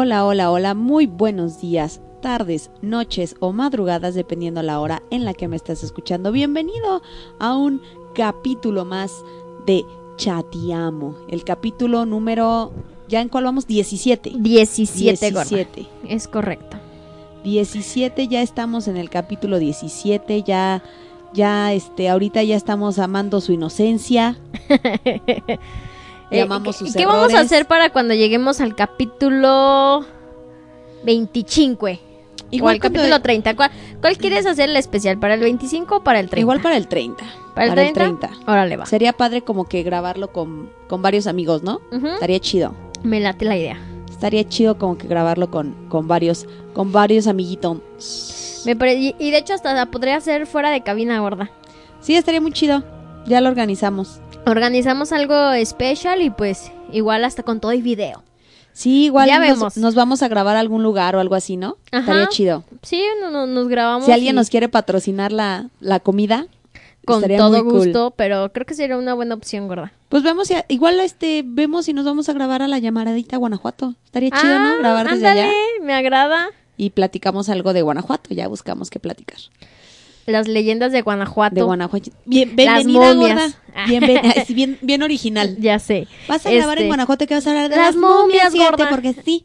Hola, hola, hola, muy buenos días, tardes, noches o madrugadas, dependiendo la hora en la que me estás escuchando. Bienvenido a un capítulo más de Chatiamo, el capítulo número, ¿ya en cuál vamos? 17. 17, gorda. 17. Es correcto. 17, ya estamos en el capítulo 17, ya, ya, este, ahorita ya estamos amando su inocencia. Eh, Llamamos ¿qué- sus ¿Qué vamos a hacer para cuando lleguemos al capítulo 25? o Igual al capítulo 30. ¿Cuál, cuál quieres hacer el especial? ¿Para el 25 o para el 30? Igual para el 30. ¿Para el 30? Órale, va. Sería padre como que grabarlo con, con varios amigos, ¿no? Estaría chido. Me late la idea. Estaría chido como que grabarlo con, con varios, con varios amiguitos. Me y, y de hecho hasta la podría hacer fuera de cabina gorda. Sí, estaría muy chido. Ya lo organizamos. Organizamos algo especial y pues igual hasta con todo y video. Sí, igual Ya nos, vemos. nos vamos a grabar a algún lugar o algo así, ¿no? Ajá. Estaría chido. Sí, no, no- nos grabamos. Si alguien y- nos quiere patrocinar la, la comida, con estaría todo muy cool. gusto, pero creo que sería una buena opción, gorda. Pues vemos, igual este, vemos si nos vamos a grabar a la llamaradita a Guanajuato. Estaría chido, ¿no? Grabar desde Ah, ándale, allá. me agrada. Y platicamos algo de Guanajuato. Ya buscamos qué platicar. Las leyendas de Guanajuato. De Guanajuato. Bien, Las bienvenida, momias. gorda. Bien, bien, es bien, bien original. Ya sé. Vas a grabar Este, en Guanajuato que vas a hablar de las las, momias, momias, gorda. porque sí.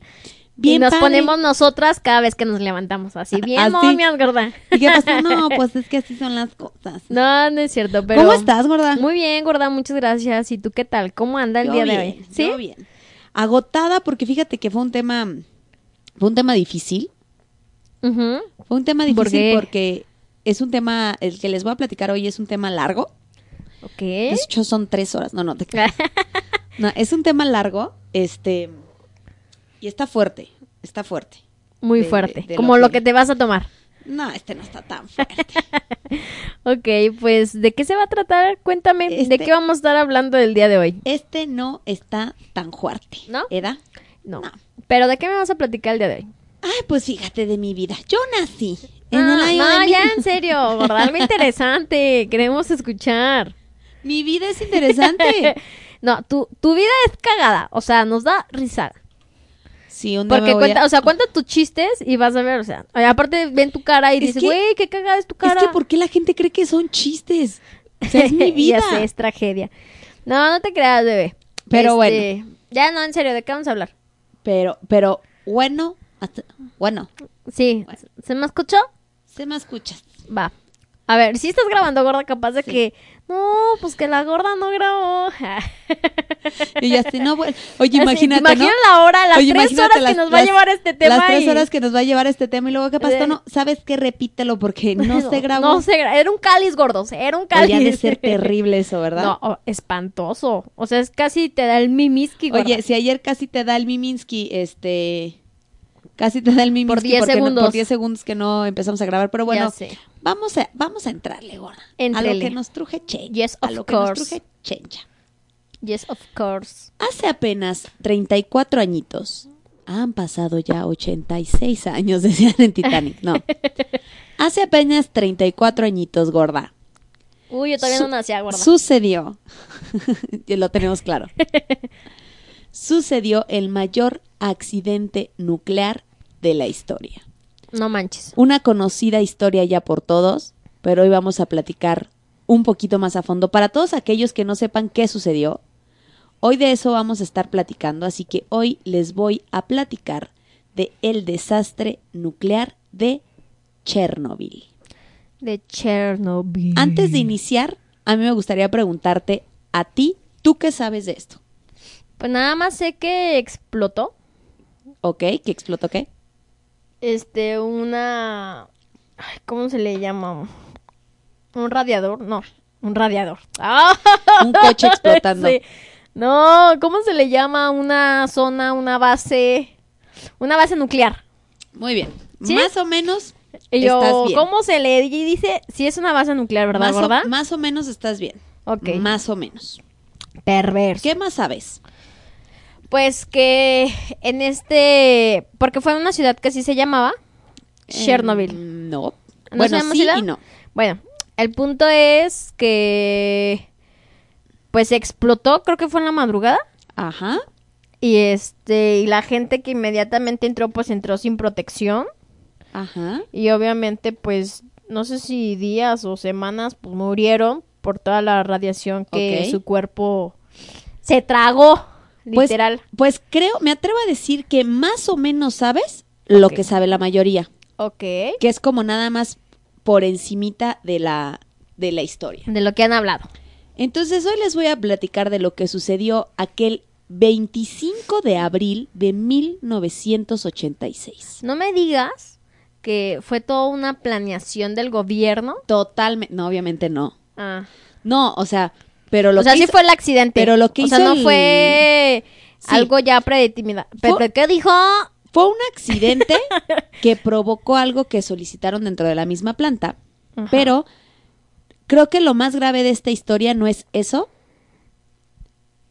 Y Bien nos padre. ponemos nosotras cada vez que nos levantamos. Así, bien Así. momias, gorda. ¿Y qué pasó? No, pues es que así son las cosas. No, no es cierto, pero... ¿Cómo estás, gorda? Muy bien, gorda, muchas gracias. ¿Y tú qué tal? ¿Cómo anda el Yo día bien, de hoy? ¿Sí? yo bien. Agotada porque fíjate que fue un tema fue un tema difícil. Fue un tema ¿Por difícil qué? porque es un tema el que les voy a platicar hoy es un tema largo. Ok. De hecho son tres horas. No, no te creas. No, es un tema largo, este y está fuerte, está fuerte. Muy de- fuerte. de- de como lo lo que- que te vas a tomar. No, este no está tan fuerte. Ok, pues, ¿de qué se va a tratar? Cuéntame, ¿de Este- qué vamos a estar hablando el día de hoy? Este no está tan fuerte. ¿No? ¿Eda? No. No. ¿Pero de qué me vas a platicar el día de hoy? Ay, pues fíjate de mi vida. Yo nací en Ah, el año no, ya en serio, gorda, algo interesante. Queremos escuchar. Mi vida es interesante. No, tu, tu vida es cagada, o sea, nos da risa. Sí, un día Porque me voy cuenta, a- o sea, cuenta tus chistes y vas a ver, o sea, aparte ven tu cara y Es dices, que- güey, qué cagada es tu cara. Es que ¿por qué la gente cree que son chistes? O sea, es mi vida. ya sé, es tragedia. No, no te creas, bebé. Pero Este, Ya, no, en serio, ¿de qué vamos a hablar? Pero, pero, bueno, hasta- bueno, Sí, ¿se me escuchó? Se me escuchas. Va. A ver, si estás grabando, gorda, capaz de que... No, pues que la gorda no grabó. Y ya sé, no, bueno. Oye, imagínate, ¿te imaginas ¿no? la hora, las Oye, tres horas las- que nos va a llevar este tema? Las tres y- horas que nos va a llevar este tema y luego, ¿qué pasó? No, ¿sabes qué? Repítelo porque no se grabó. No se grabó. Era un cáliz, gordos. Era un cáliz. Oye, ha de ser terrible eso, ¿verdad? No, oh, espantoso. O sea, es casi te da el mimiski, gorda. Oye, si ayer casi te da el Miminsky, este... Casi te da el Miminsky Por 10 porque no- segundos. por 10 segundos que no empezamos a grabar. Pero bueno, vamos a, vamos a entrarle, gorda. A lo que nos truje chencha. Yes, a of lo que nos course. truje chencha. Yes, of course. Hace apenas 34 añitos. Han pasado ya 86 años, decían en Titanic. No. Hace apenas 34 añitos, gorda. Uy, yo todavía no nacía, gorda. Sucedió. Lo tenemos claro. Sucedió el mayor accidente nuclear de la historia. No manches. Una conocida historia ya por todos, pero hoy vamos a platicar un poquito más a fondo. Para todos aquellos que no sepan qué sucedió, hoy de eso vamos a estar platicando, así que hoy les voy a platicar de el desastre nuclear de Chernobyl. De Chernobyl. Antes de iniciar, a mí me gustaría preguntarte a ti, ¿tú qué sabes de esto? Pues nada más sé que explotó. ¿Ok? ¿Que explotó qué? Este, una. Ay, ¿Cómo se le llama? Un radiador. No, un radiador. ¡Ah! Un coche explotando. Sí. No, ¿cómo se le llama? Una zona, una base. Una base nuclear. Muy bien. ¿Sí? Más o menos Y yo, estás bien. ¿cómo se le dice? Si es una base nuclear, ¿verdad, más, o, más o menos estás bien. Ok. Más o menos. Perverso. ¿Qué más sabes? Pues que en este. Porque fue una ciudad que así se llamaba. Chernobyl. Eh, no. ¿No bueno, sí ciudad? y no. Bueno, el punto es que. Pues explotó, creo que fue en la madrugada. Ajá. Y este, y la gente que inmediatamente entró, pues entró sin protección. Ajá. Y obviamente, pues, no sé si días o semanas, pues murieron por toda la radiación que su cuerpo se tragó, literal. Pues creo, me atrevo a decir que más o menos sabes lo que sabe la mayoría, Ok. que es como nada más por encimita de la, de la historia. De lo que han hablado. Entonces hoy les voy a platicar de lo que sucedió aquel 25 de abril de 1986. No me digas que fue toda una planeación del gobierno. Totalmente, no, obviamente no. Ah. No, o sea, pero lo o sea, que sí hizo- fue el accidente. pero lo que o sea, hizo no el- fue Sí. algo ya predeterminado. ¿Pero qué dijo? fue un accidente que provocó algo que solicitaron dentro de la misma planta, Ajá. pero creo que lo más grave de esta historia no es eso,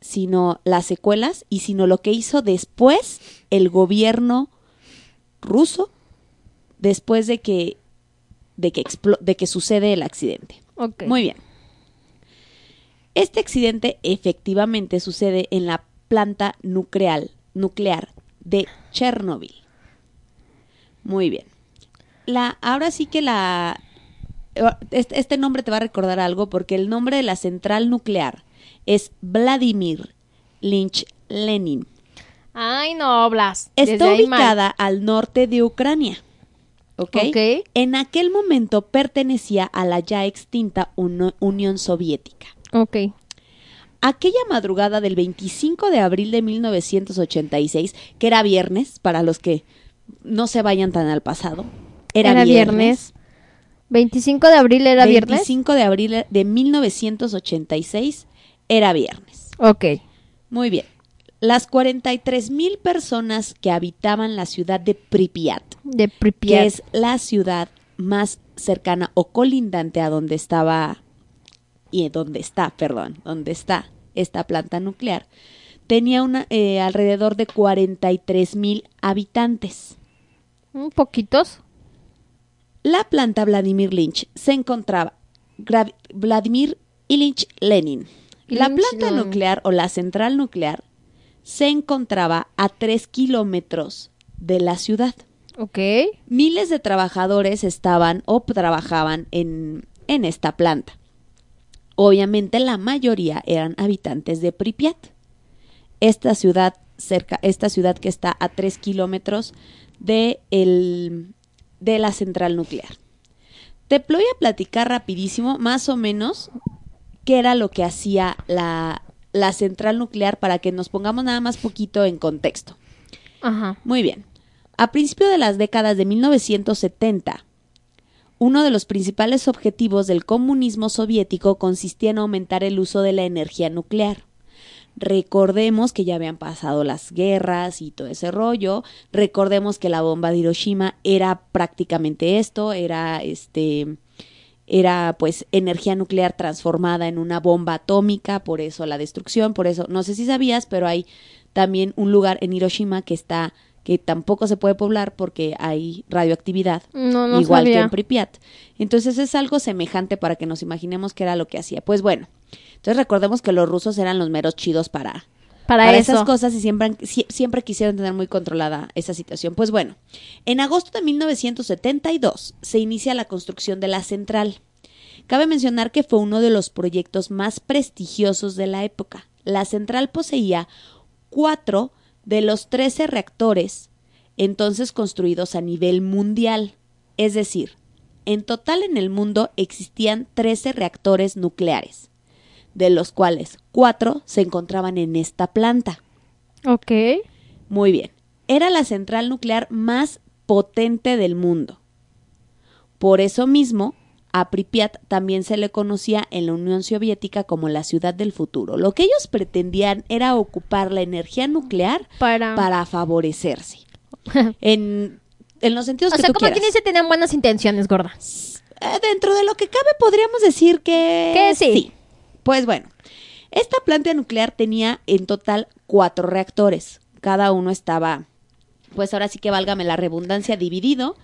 sino las secuelas y sino lo que hizo después el gobierno ruso después de que de que explo- de que sucede el accidente. Muy bien. Este accidente efectivamente sucede en la planta nuclear, nuclear de Chernobyl. Muy bien. La, ahora sí que la... Este, este nombre te va a recordar algo porque el nombre de la central nuclear es Vladimir Lynch Lenin. Ay, no, Blas. Está ubicada al norte de Ucrania. ¿ok? Ok. En aquel momento pertenecía a la ya extinta Uni- Unión Soviética. Ok. Aquella madrugada del 25 de abril de 1986, que era viernes, para los que no se vayan tan al pasado, era, viernes. 25 de abril era viernes. 25 de abril de 1986 era viernes. Ok. Muy bien. Las 43 mil personas que habitaban la ciudad de Pripyat, De que Pripyat. es la ciudad más cercana o colindante a donde estaba y donde está, perdón, donde está esta planta nuclear, tenía una, eh, alrededor de 43 mil habitantes. Un poquitos. La planta Vladimir Lynch se encontraba Vladimir Ilich Lenin. La planta nuclear o la central nuclear se encontraba a 3 kilómetros de la ciudad. Ok. Miles de trabajadores estaban o trabajaban en, en esta planta. Obviamente la mayoría eran habitantes de Pripyat. Esta ciudad cerca, esta ciudad que está a 3 kilómetros de, el- de la central nuclear. Te voy a platicar rapidísimo, más o menos, qué era lo que hacía la, la central nuclear para que nos pongamos nada más poquito en contexto. Ajá. Muy bien. A principios de las décadas de 1970, uno de los principales objetivos del comunismo soviético consistía en aumentar el uso de la energía nuclear. Recordemos que ya habían pasado las guerras y todo ese rollo. Recordemos que la bomba de Hiroshima era prácticamente esto, era este era pues energía nuclear transformada en una bomba atómica, por eso la destrucción, por eso no sé si sabías, pero hay también un lugar en Hiroshima que está que tampoco se puede poblar porque hay radioactividad, No, no igual que en Pripyat. Entonces es algo semejante para que nos imaginemos qué era lo que hacía. Pues bueno, entonces recordemos que los rusos eran los meros chidos para Para, para esas cosas y siempre, sie- siempre quisieron tener muy controlada esa situación. Pues bueno, en agosto de 1972 se inicia la construcción de la central. Cabe mencionar que fue uno de los proyectos más prestigiosos de la época. La central poseía cuatro de los 13 reactores entonces construidos a nivel mundial. Es decir, en total en el mundo existían 13 reactores nucleares, de los cuales cuatro se encontraban en esta planta. Ok. Muy bien. Era la central nuclear más potente del mundo. Por eso mismo, a Pripyat también se le conocía en la Unión Soviética como la ciudad del futuro. Lo que ellos pretendían era ocupar la energía nuclear Para. para favorecerse. En, en los sentidos o que sea, tú como quieras. quien dice, tenían buenas intenciones, gorda. Eh, dentro de lo que cabe podríamos decir que, Que sí. Pues bueno, esta planta nuclear tenía en total cuatro reactores. Cada uno estaba, pues ahora sí que válgame la redundancia, dividido.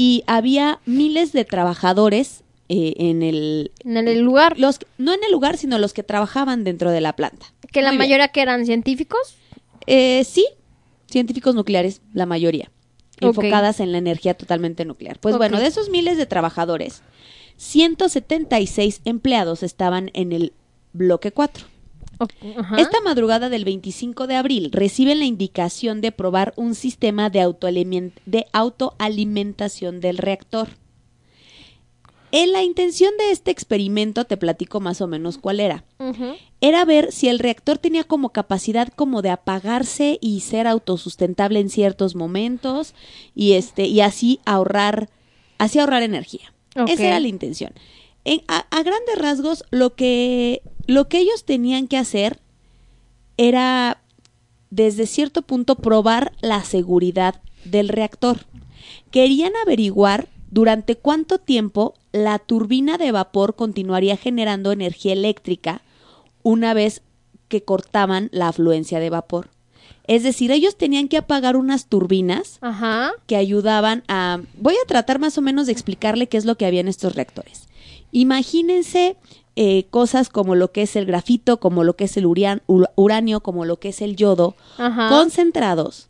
Y había miles de trabajadores eh, en el... En el lugar. Los, no en el lugar, sino los que trabajaban dentro de la planta. que la Muy bien. mayoría que eran científicos. Eh, sí, científicos nucleares, la mayoría, enfocadas en la energía totalmente nuclear. Pues bueno, de esos miles de trabajadores, 176 empleados estaban en el bloque 4. Esta madrugada del 25 de abril reciben la indicación de probar un sistema de, autoalimen- de autoalimentación del reactor. En la intención de este experimento te platico más o menos cuál era. Era ver si el reactor tenía como capacidad como de apagarse y ser autosustentable en ciertos momentos y este y así ahorrar así ahorrar energía. Esa era la intención. En- a, a grandes rasgos, lo que, lo que ellos tenían que hacer era, desde cierto punto, probar la seguridad del reactor. Querían averiguar durante cuánto tiempo la turbina de vapor continuaría generando energía eléctrica una vez que cortaban la afluencia de vapor. Es decir, ellos tenían que apagar unas turbinas Ajá. que ayudaban a... Voy a tratar más o menos de explicarle qué es lo que había en estos reactores. Imagínense eh, cosas como lo que es el grafito, como lo que es el urian- ur- uranio, como lo que es el yodo, Ajá. concentrados.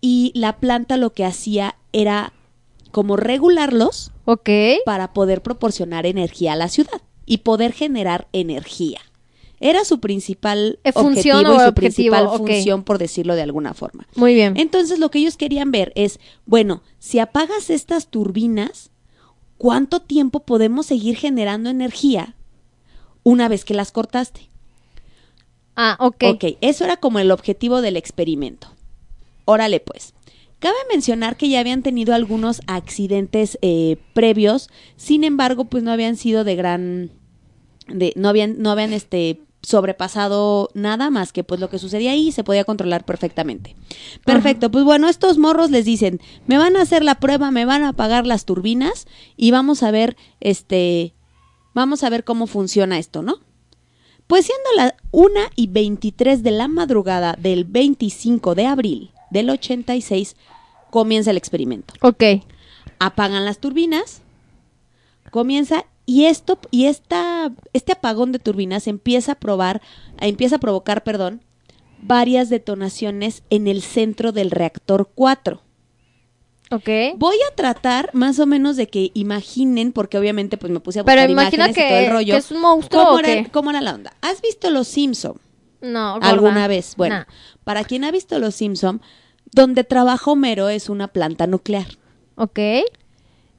Y la planta lo que hacía era como regularlos Ok. para poder proporcionar energía a la ciudad y poder generar energía. Era su principal Eh, función objetivo y su objetivo, principal función, por decirlo de alguna forma. Muy bien. Entonces lo que ellos querían ver es, bueno, si apagas estas turbinas, ¿cuánto tiempo podemos seguir generando energía una vez que las cortaste? Ah, ok. Ok, eso era como el objetivo del experimento. Órale pues. Cabe mencionar que ya habían tenido algunos accidentes eh, previos, sin embargo, pues no habían sido de gran, de, no habían, no habían este sobrepasado nada más que pues lo que sucedía ahí se podía controlar perfectamente. Perfecto, pues bueno, estos morros les dicen, me van a hacer la prueba, me van a apagar las turbinas y vamos a ver, este, vamos a ver cómo funciona esto, ¿no? Pues siendo las 1 y 23 de la madrugada del 25 de abril del 86, comienza el experimento. Ok. Apagan las turbinas, comienza y esto y esta este apagón de turbinas empieza a probar, empieza a provocar, perdón, varias detonaciones en el centro del reactor 4. Ok. Voy a tratar más o menos de que imaginen, porque obviamente pues me puse a Pero buscar imagina imágenes y todo el que, rollo. que es un monstruo ¿Cómo o era, qué? cómo era la onda? ¿Has visto Los Simpson? No, gorda. alguna vez? Bueno, Nah. para quien ha visto Los Simpson, donde trabaja Homero es una planta nuclear. Ok.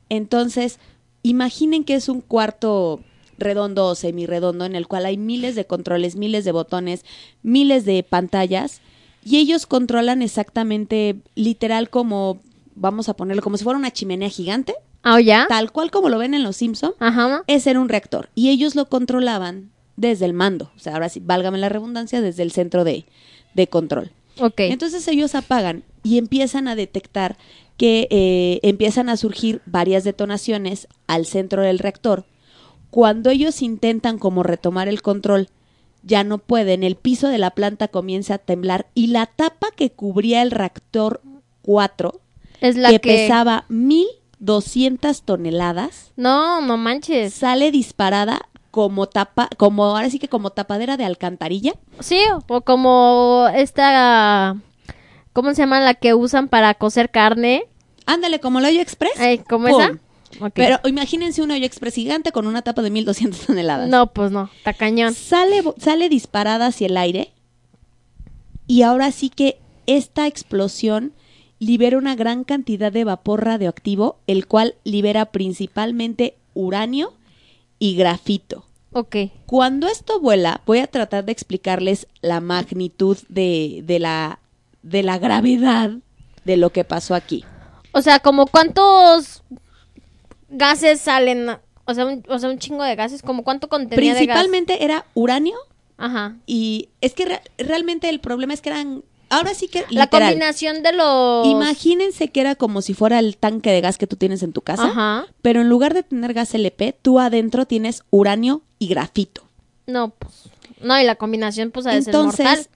Entonces, imaginen que es un cuarto redondo o semirredondo en el cual hay miles de controles, miles de botones, miles de pantallas y ellos controlan exactamente literal como vamos a ponerlo como si fuera una chimenea gigante, Ah, ¿o ya? tal cual como lo ven en Los Simpson, Ajá. ese era un reactor y ellos lo controlaban desde el mando, o sea, ahora sí, válgame la redundancia, desde el centro de, de control. Ok. Entonces ellos apagan y empiezan a detectar que eh, empiezan a surgir varias detonaciones al centro del reactor. Cuando ellos intentan como retomar el control, ya no pueden, el piso de la planta comienza a temblar y la tapa que cubría el reactor 4, es la que, que... pesaba 1200 toneladas, No, no manches. sale disparada como tapa, como ahora sí que como tapadera de alcantarilla. Sí, o como esta... ¿Cómo se llama la que usan para cocer carne? Ándale, como el hoyo express. Ay, ¿Cómo ¡Pum! esa? Pero imagínense un hoyo express gigante con una tapa de 1200 toneladas. No, pues no. Está cañón. Sale, sale disparada hacia el aire. Y ahora sí que esta explosión libera una gran cantidad de vapor radioactivo, el cual libera principalmente uranio y grafito. Ok. Cuando esto vuela, voy a tratar de explicarles la magnitud de, de la, de la gravedad de lo que pasó aquí. O sea, como cuántos gases salen... O sea, un, o sea, un chingo de gases. como cuánto contenía de gas? Principalmente era uranio Ajá. y es que re- realmente el problema es que eran ahora sí que La combinación de los... imagínense que era como si fuera el tanque de gas que tú tienes en tu casa Ajá. pero en lugar de tener gas LP tú adentro tienes uranio y grafito No, pues... No, y la combinación pues ser mortal. entonces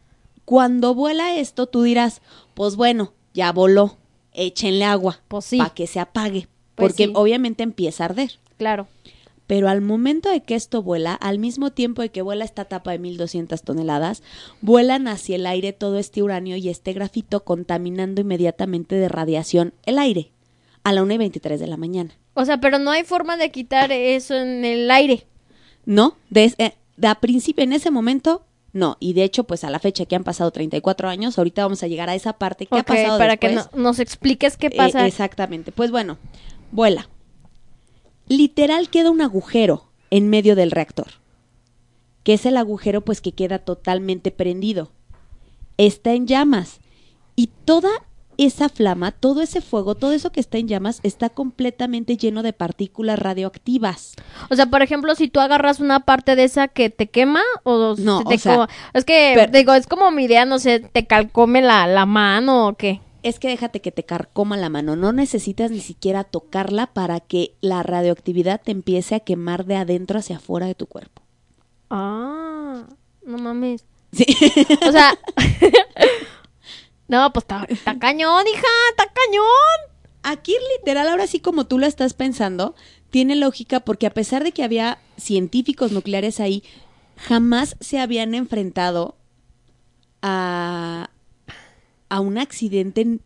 cuando vuela esto tú dirás pues bueno ya voló échenle agua Pues sí. para que se apague Pues porque sí. obviamente empieza a arder Claro. Pero al momento de que esto vuela, al mismo tiempo de que vuela esta tapa de 1200 toneladas, vuelan hacia el aire todo este uranio y este grafito contaminando inmediatamente de radiación el aire a la 1 y 23 de la mañana. O sea, pero no hay forma de quitar eso en el aire. No, de, eh, de a principio, en ese momento, no. Y de hecho, pues a la fecha que han pasado 34 años, ahorita vamos a llegar a esa parte. ¿Qué ha pasado para que no- nos expliques qué Eh, pasa. exactamente. Pues bueno, vuela. Literal queda un agujero en medio del reactor. Que es el agujero pues que queda totalmente prendido. Está en llamas. Y toda esa flama, todo ese fuego, todo eso que está en llamas está completamente lleno de partículas radioactivas. O sea, por ejemplo, si tú agarras una parte de esa que te quema o No, te o sea, co- es que pero- digo, es como mi idea, no sé, te calcome la, la mano o qué. Es que déjate que te carcoma la mano, no necesitas ni siquiera tocarla para que la radioactividad te empiece a quemar de adentro hacia afuera de tu cuerpo. Ah, no mames. Sí. O sea, no, pues está, cañón, hija, está cañón. Aquí literal, ahora sí como tú lo estás pensando, tiene lógica porque a pesar de que había científicos nucleares ahí, jamás se habían enfrentado a, a un accidente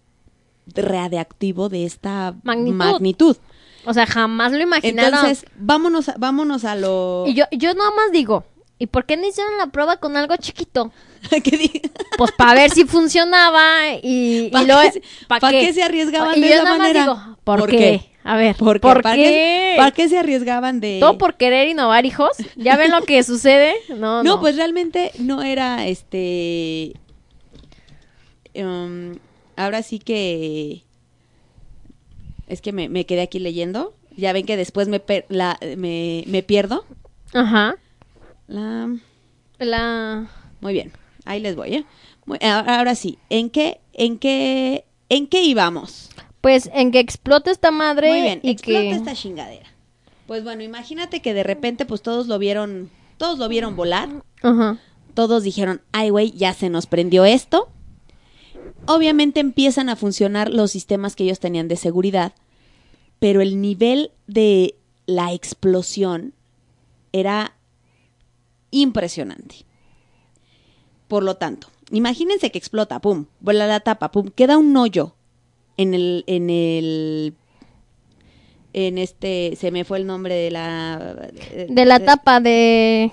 radiactivo de esta Magnitud. magnitud. O sea, jamás lo imaginaron. Entonces, vámonos a, vámonos a lo... y yo, yo nada más digo, ¿y por qué no hicieron la prueba con algo chiquito? ¿Qué Pues para ver si funcionaba y, y ¿Pa' luego... qué se- ¿pa' pa' qué se arriesgaban Y de yo esa nada más manera? digo, ¿por, ¿Por qué? qué? A ver, ¿Por ¿por, qué? ¿Para qué? ¿Para qué se arriesgaban de...? Todo por querer innovar, hijos. ¿Ya ven lo que sucede? No, no. No, pues realmente no era este. Um, ahora sí que. Es que me, me quedé aquí leyendo. Ya ven que después me, per- la, me, me pierdo. Ajá. La- La... muy bien, ahí les voy, ¿eh? Muy- ahora, ahora sí, ¿en qué, en qué, en qué íbamos? Pues en que explote esta madre Muy bien, y explota que... esta chingadera. Pues bueno, imagínate que de repente, pues todos lo vieron, todos lo vieron volar. Ajá. todos dijeron, ay, güey, ya se nos prendió esto. Obviamente empiezan a funcionar los sistemas que ellos tenían de seguridad, pero el nivel de la explosión era impresionante. Por lo tanto, imagínense que explota, pum, vuela la tapa, pum, queda un hoyo en el, en el, en este, se me fue el nombre de la, De la tapa de...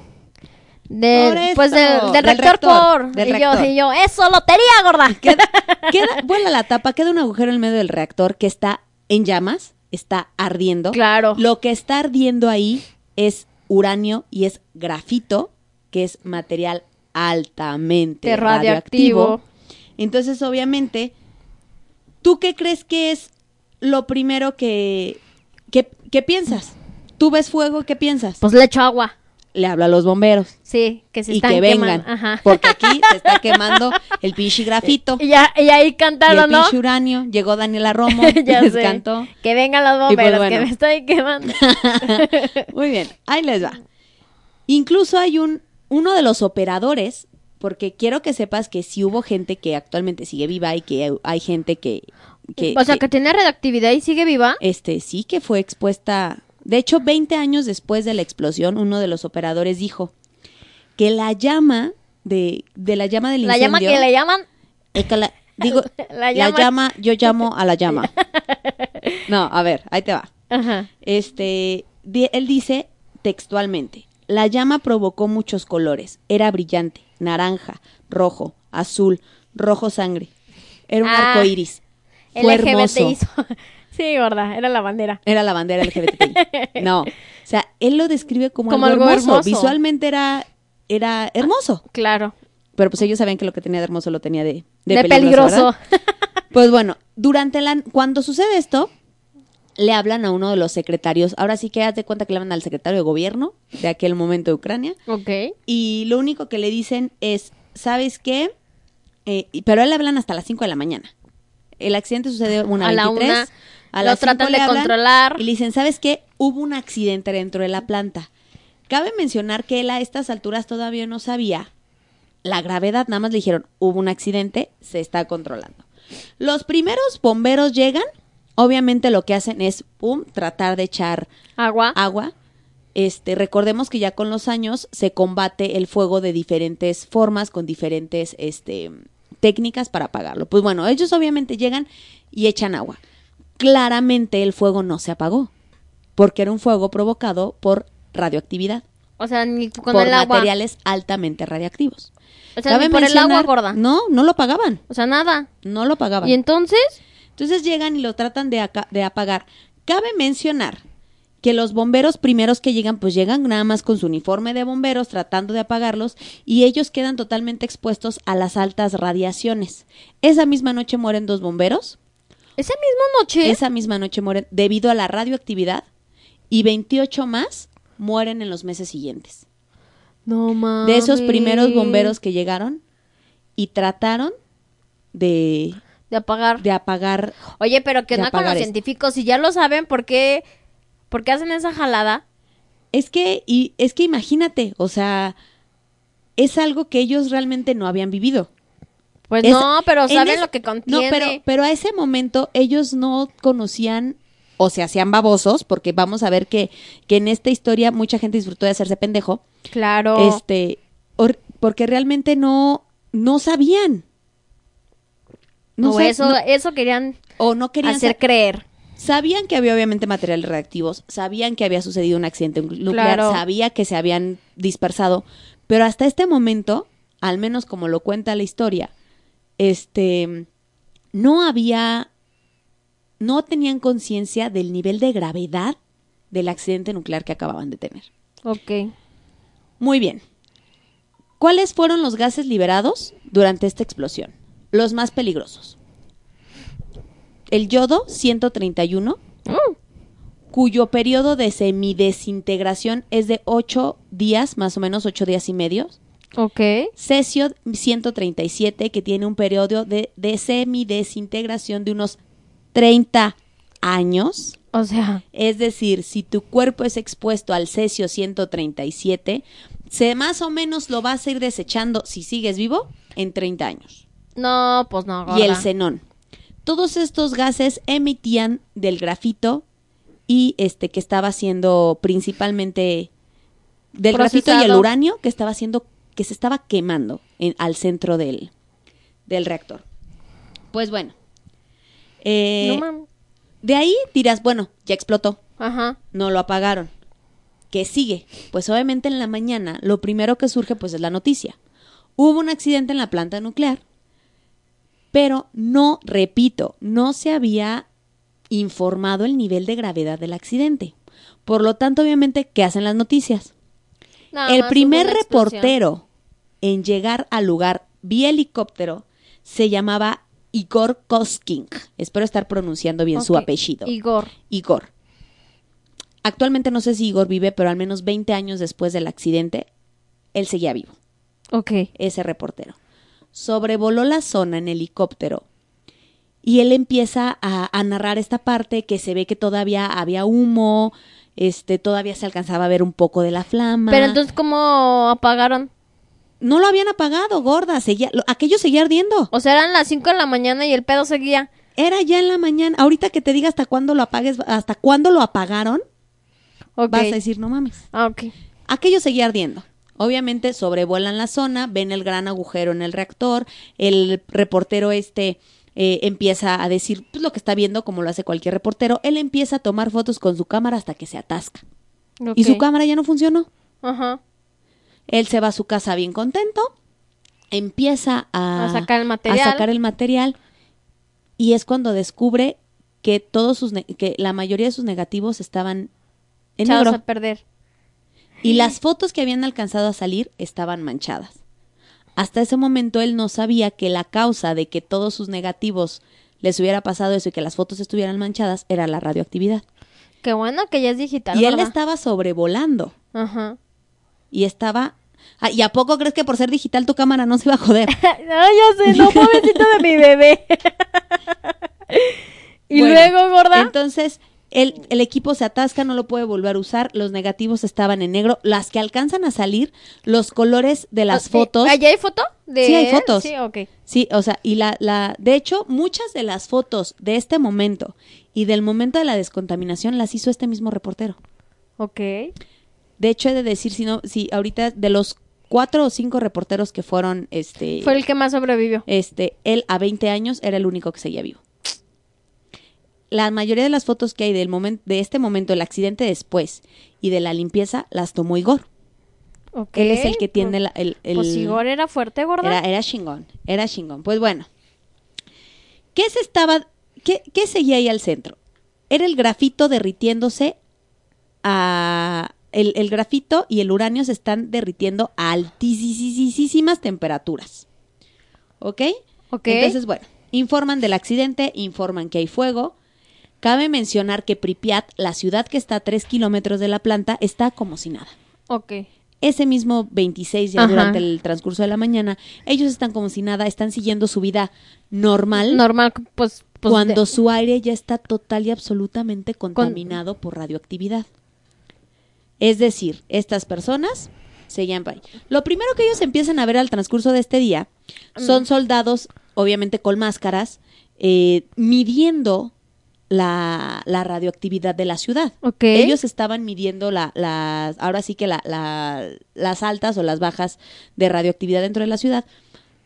De, pues eso, del, del del rector, rector, por. del y yo, y yo, eso, lotería, gorda. queda, queda- vuela la tapa, queda un agujero en el medio del reactor que está en llamas, está ardiendo. Claro. Lo que está ardiendo ahí es uranio y es grafito, que es material altamente De radioactivo. radioactivo. Entonces, obviamente, ¿tú qué crees que es lo primero que, que, que piensas? ¿Tú ves fuego? ¿Qué piensas? Pues le echo agua. Le habla a los bomberos. Sí, que se y están que vengan. quemando. Ajá. Porque aquí se está quemando el pinche grafito. Y, ya, y ahí Y el cantaron, ¿no? pinche uranio. Llegó Daniela Romo, ya les sé. cantó. Que vengan los pues bomberos, bueno. que me estoy quemando. Muy bien, ahí les va. Incluso hay un, uno de los operadores, porque quiero que sepas que sí hubo gente que actualmente sigue viva y que hay gente que, que, o sea, que, que tiene radioactividad y sigue viva. este sí que fue expuesta. De hecho, 20 años después de la explosión, uno de los operadores dijo que la llama de, de la llama del La llama incendio. que le llaman. es que la- digo, La la llama- yo llamo a la llama. No, a ver, ahí te va. Ajá. Este, él dice textualmente, la llama provocó muchos colores, era brillante, naranja, rojo, azul, rojo sangre, era un Ah, arco iris, fue LGBT hermoso, hizo. Sí, gorda, era la bandera. era la bandera LGBTI. No, o sea, él lo describe como, Como algo, algo hermoso. hermoso. visualmente era, era hermoso, Claro. pero pues ellos sabían que lo que tenía de hermoso lo tenía de, de, De, peligroso. Pues bueno, durante la cuando sucede esto, le hablan a uno de los secretarios. Ahora sí que haz de cuenta que le hablan al secretario de gobierno de aquel momento de Ucrania. ok. Y lo único que le dicen es, ¿sabes qué? Eh, pero a él le hablan hasta las 5 de la mañana. El accidente sucede una A la 23. una, a lo tratan 5 le de controlar. Y le dicen, ¿sabes qué? Hubo un accidente dentro de la planta. Cabe mencionar que él a estas alturas todavía no sabía la gravedad. Nada más le dijeron, hubo un accidente, se está controlando. Los primeros bomberos llegan. Obviamente lo que hacen es, pum, tratar de echar Agua. agua. este, recordemos que ya con los años se combate el fuego de diferentes formas, con diferentes este, técnicas para apagarlo. Pues bueno, ellos obviamente llegan y echan agua. Claramente el fuego no se apagó, porque era un fuego provocado por radioactividad, O sea, ni con por el agua. materiales altamente radiactivos. O sea, Cabe ni por el agua mencionar- gorda. No, no lo pagaban, O sea, nada. no lo pagaban. Y entonces, Entonces llegan y lo tratan de, de apagar. Cabe mencionar que los bomberos primeros que llegan, pues llegan nada más con su uniforme de bomberos tratando de apagarlos y ellos quedan totalmente expuestos a las altas radiaciones. Esa misma noche mueren dos bomberos, esa misma noche. esa misma noche mueren debido a la radioactividad y 28 más mueren en los meses siguientes. No mames. De esos primeros bomberos que llegaron y trataron de, De apagar. de apagar Oye, pero que no con los apagar esto. científicos. Si ya lo saben, ¿por qué, ¿por qué hacen esa jalada? Es que, y es que imagínate, o sea, es algo que ellos realmente no habían vivido. Pues Es- no, pero en saben es- lo que contiene. No, pero, pero a ese momento ellos no conocían o se hacían babosos, porque vamos a ver que, que en esta historia mucha gente disfrutó de hacerse pendejo, Claro. este, or- porque realmente no, no sabían. No o eso, no- eso querían o no querían hacer creer. Sabían que había obviamente materiales reactivos, sabían que había sucedido un accidente nuclear, Claro. sabía que se habían dispersado, pero hasta este momento, al menos como lo cuenta la historia, este no había no tenían conciencia del nivel de gravedad del accidente nuclear que acababan de tener. Ok. Muy bien. ¿Cuáles fueron los gases liberados durante esta explosión? Los más peligrosos. El yodo 131, Mm, cuyo periodo de semidesintegración es de 8 días, más o menos 8 días y medio. Ok. Cesio 137, que tiene un periodo de, de semidesintegración de unos 30 años. O sea, Es decir, si tu cuerpo es expuesto al cesio 137, se más o menos lo vas a ir desechando si sigues vivo en 30 años. no, pues no. Y el xenón. Todos estos gases emitían del grafito y este que estaba siendo principalmente del grafito y el uranio que estaba siendo que se estaba quemando en- al centro del, del reactor. Pues bueno. eh, No de ahí dirás, bueno, ya explotó Ajá. no lo apagaron. ¿Qué sigue? Pues obviamente en la mañana lo primero que surge pues es la noticia. Hubo un accidente en la planta nuclear, pero no, repito, no se había informado el nivel de gravedad del accidente. Por lo tanto, obviamente, ¿qué hacen las noticias? Nada el primer reportero en llegar al lugar vía helicóptero se llamaba Igor Kosking. Espero estar pronunciando bien su apellido. Igor. Igor. Actualmente no sé si Igor vive, pero al menos 20 años después del accidente, él seguía vivo, Ok. ese reportero. Sobrevoló la zona en helicóptero y él empieza a, a narrar esta parte que se ve que todavía había humo, este, todavía se alcanzaba a ver un poco de la flama. Pero entonces, ¿cómo apagaron? No lo habían apagado, gorda, seguía, lo- aquello seguía ardiendo. O sea, eran las 5 de la mañana y el pedo seguía. Era ya en la mañana. Ahorita que te diga hasta cuándo lo apagues, hasta cuándo lo apagaron, Ok. vas a decir, no mames. Ah, ok. Aquello seguía ardiendo. Obviamente sobrevuelan la zona, ven el gran agujero en el reactor, el reportero este eh, empieza a decir pues, lo que está viendo, como lo hace cualquier reportero, él empieza a tomar fotos con su cámara hasta que se atasca. Y su cámara ya no funcionó. Ajá. Él se va a su casa bien contento, empieza a, A sacar el material. a sacar el material y es cuando descubre que todos sus que la mayoría de sus negativos estaban en Echados negro a perder. y las fotos que habían alcanzado a salir estaban manchadas. Hasta ese momento él no sabía que la causa de que todos sus negativos les hubiera pasado eso y que las fotos estuvieran manchadas era la radioactividad. Qué bueno que ya es digital. Y él estaba sobrevolando Ajá. y estaba Ah, ¿Y a poco crees que por ser digital tu cámara no se iba a joder? Ay, ya sé, no, pobrecito de mi bebé. y Bueno, luego, gorda. Entonces, el, el equipo se atasca, no lo puede volver a usar, los negativos estaban en negro, las que alcanzan a salir, los colores de las Ok, fotos. ¿Allá hay foto? De Sí, hay él? fotos. Sí, ok. Sí, o sea, y la, la, de hecho, muchas de las fotos de este momento y del momento de la descontaminación las hizo este mismo reportero. Ok. De hecho, he de decir, si no, si ahorita de los cuatro o cinco reporteros que fueron, este, Fue el que más sobrevivió. este, él a 20 años era el único que seguía vivo. La mayoría de las fotos que hay del momento, de este momento, el accidente después y de la limpieza, las tomó Igor. Él es el que tiene la- el, el- Pues Igor era fuerte, gorda. era, era chingón, era chingón. Pues bueno, ¿qué se estaba, qué, qué seguía ahí al centro? Era el grafito derritiéndose a, el, el grafito y el uranio se están derritiendo a altísimas temperaturas. ¿Ok? Ok. Entonces, bueno, informan del accidente, informan que hay fuego. Cabe mencionar que Pripyat, la ciudad que está a tres kilómetros de la planta, está como si nada. Ok. Ese mismo 26, ya Ajá. durante el transcurso de la mañana, ellos están como si nada, están siguiendo su vida normal Normal, pues. pues cuando de- su aire ya está total y absolutamente contaminado por radioactividad. Es decir, estas personas seguían por ahí. Lo primero que ellos empiezan a ver al transcurso de este día Mm. son soldados, obviamente con máscaras, eh, midiendo la, la radioactividad de la ciudad. Ok. Ellos estaban midiendo la, las, ahora sí que la, la- las altas o las bajas de radioactividad dentro de la ciudad.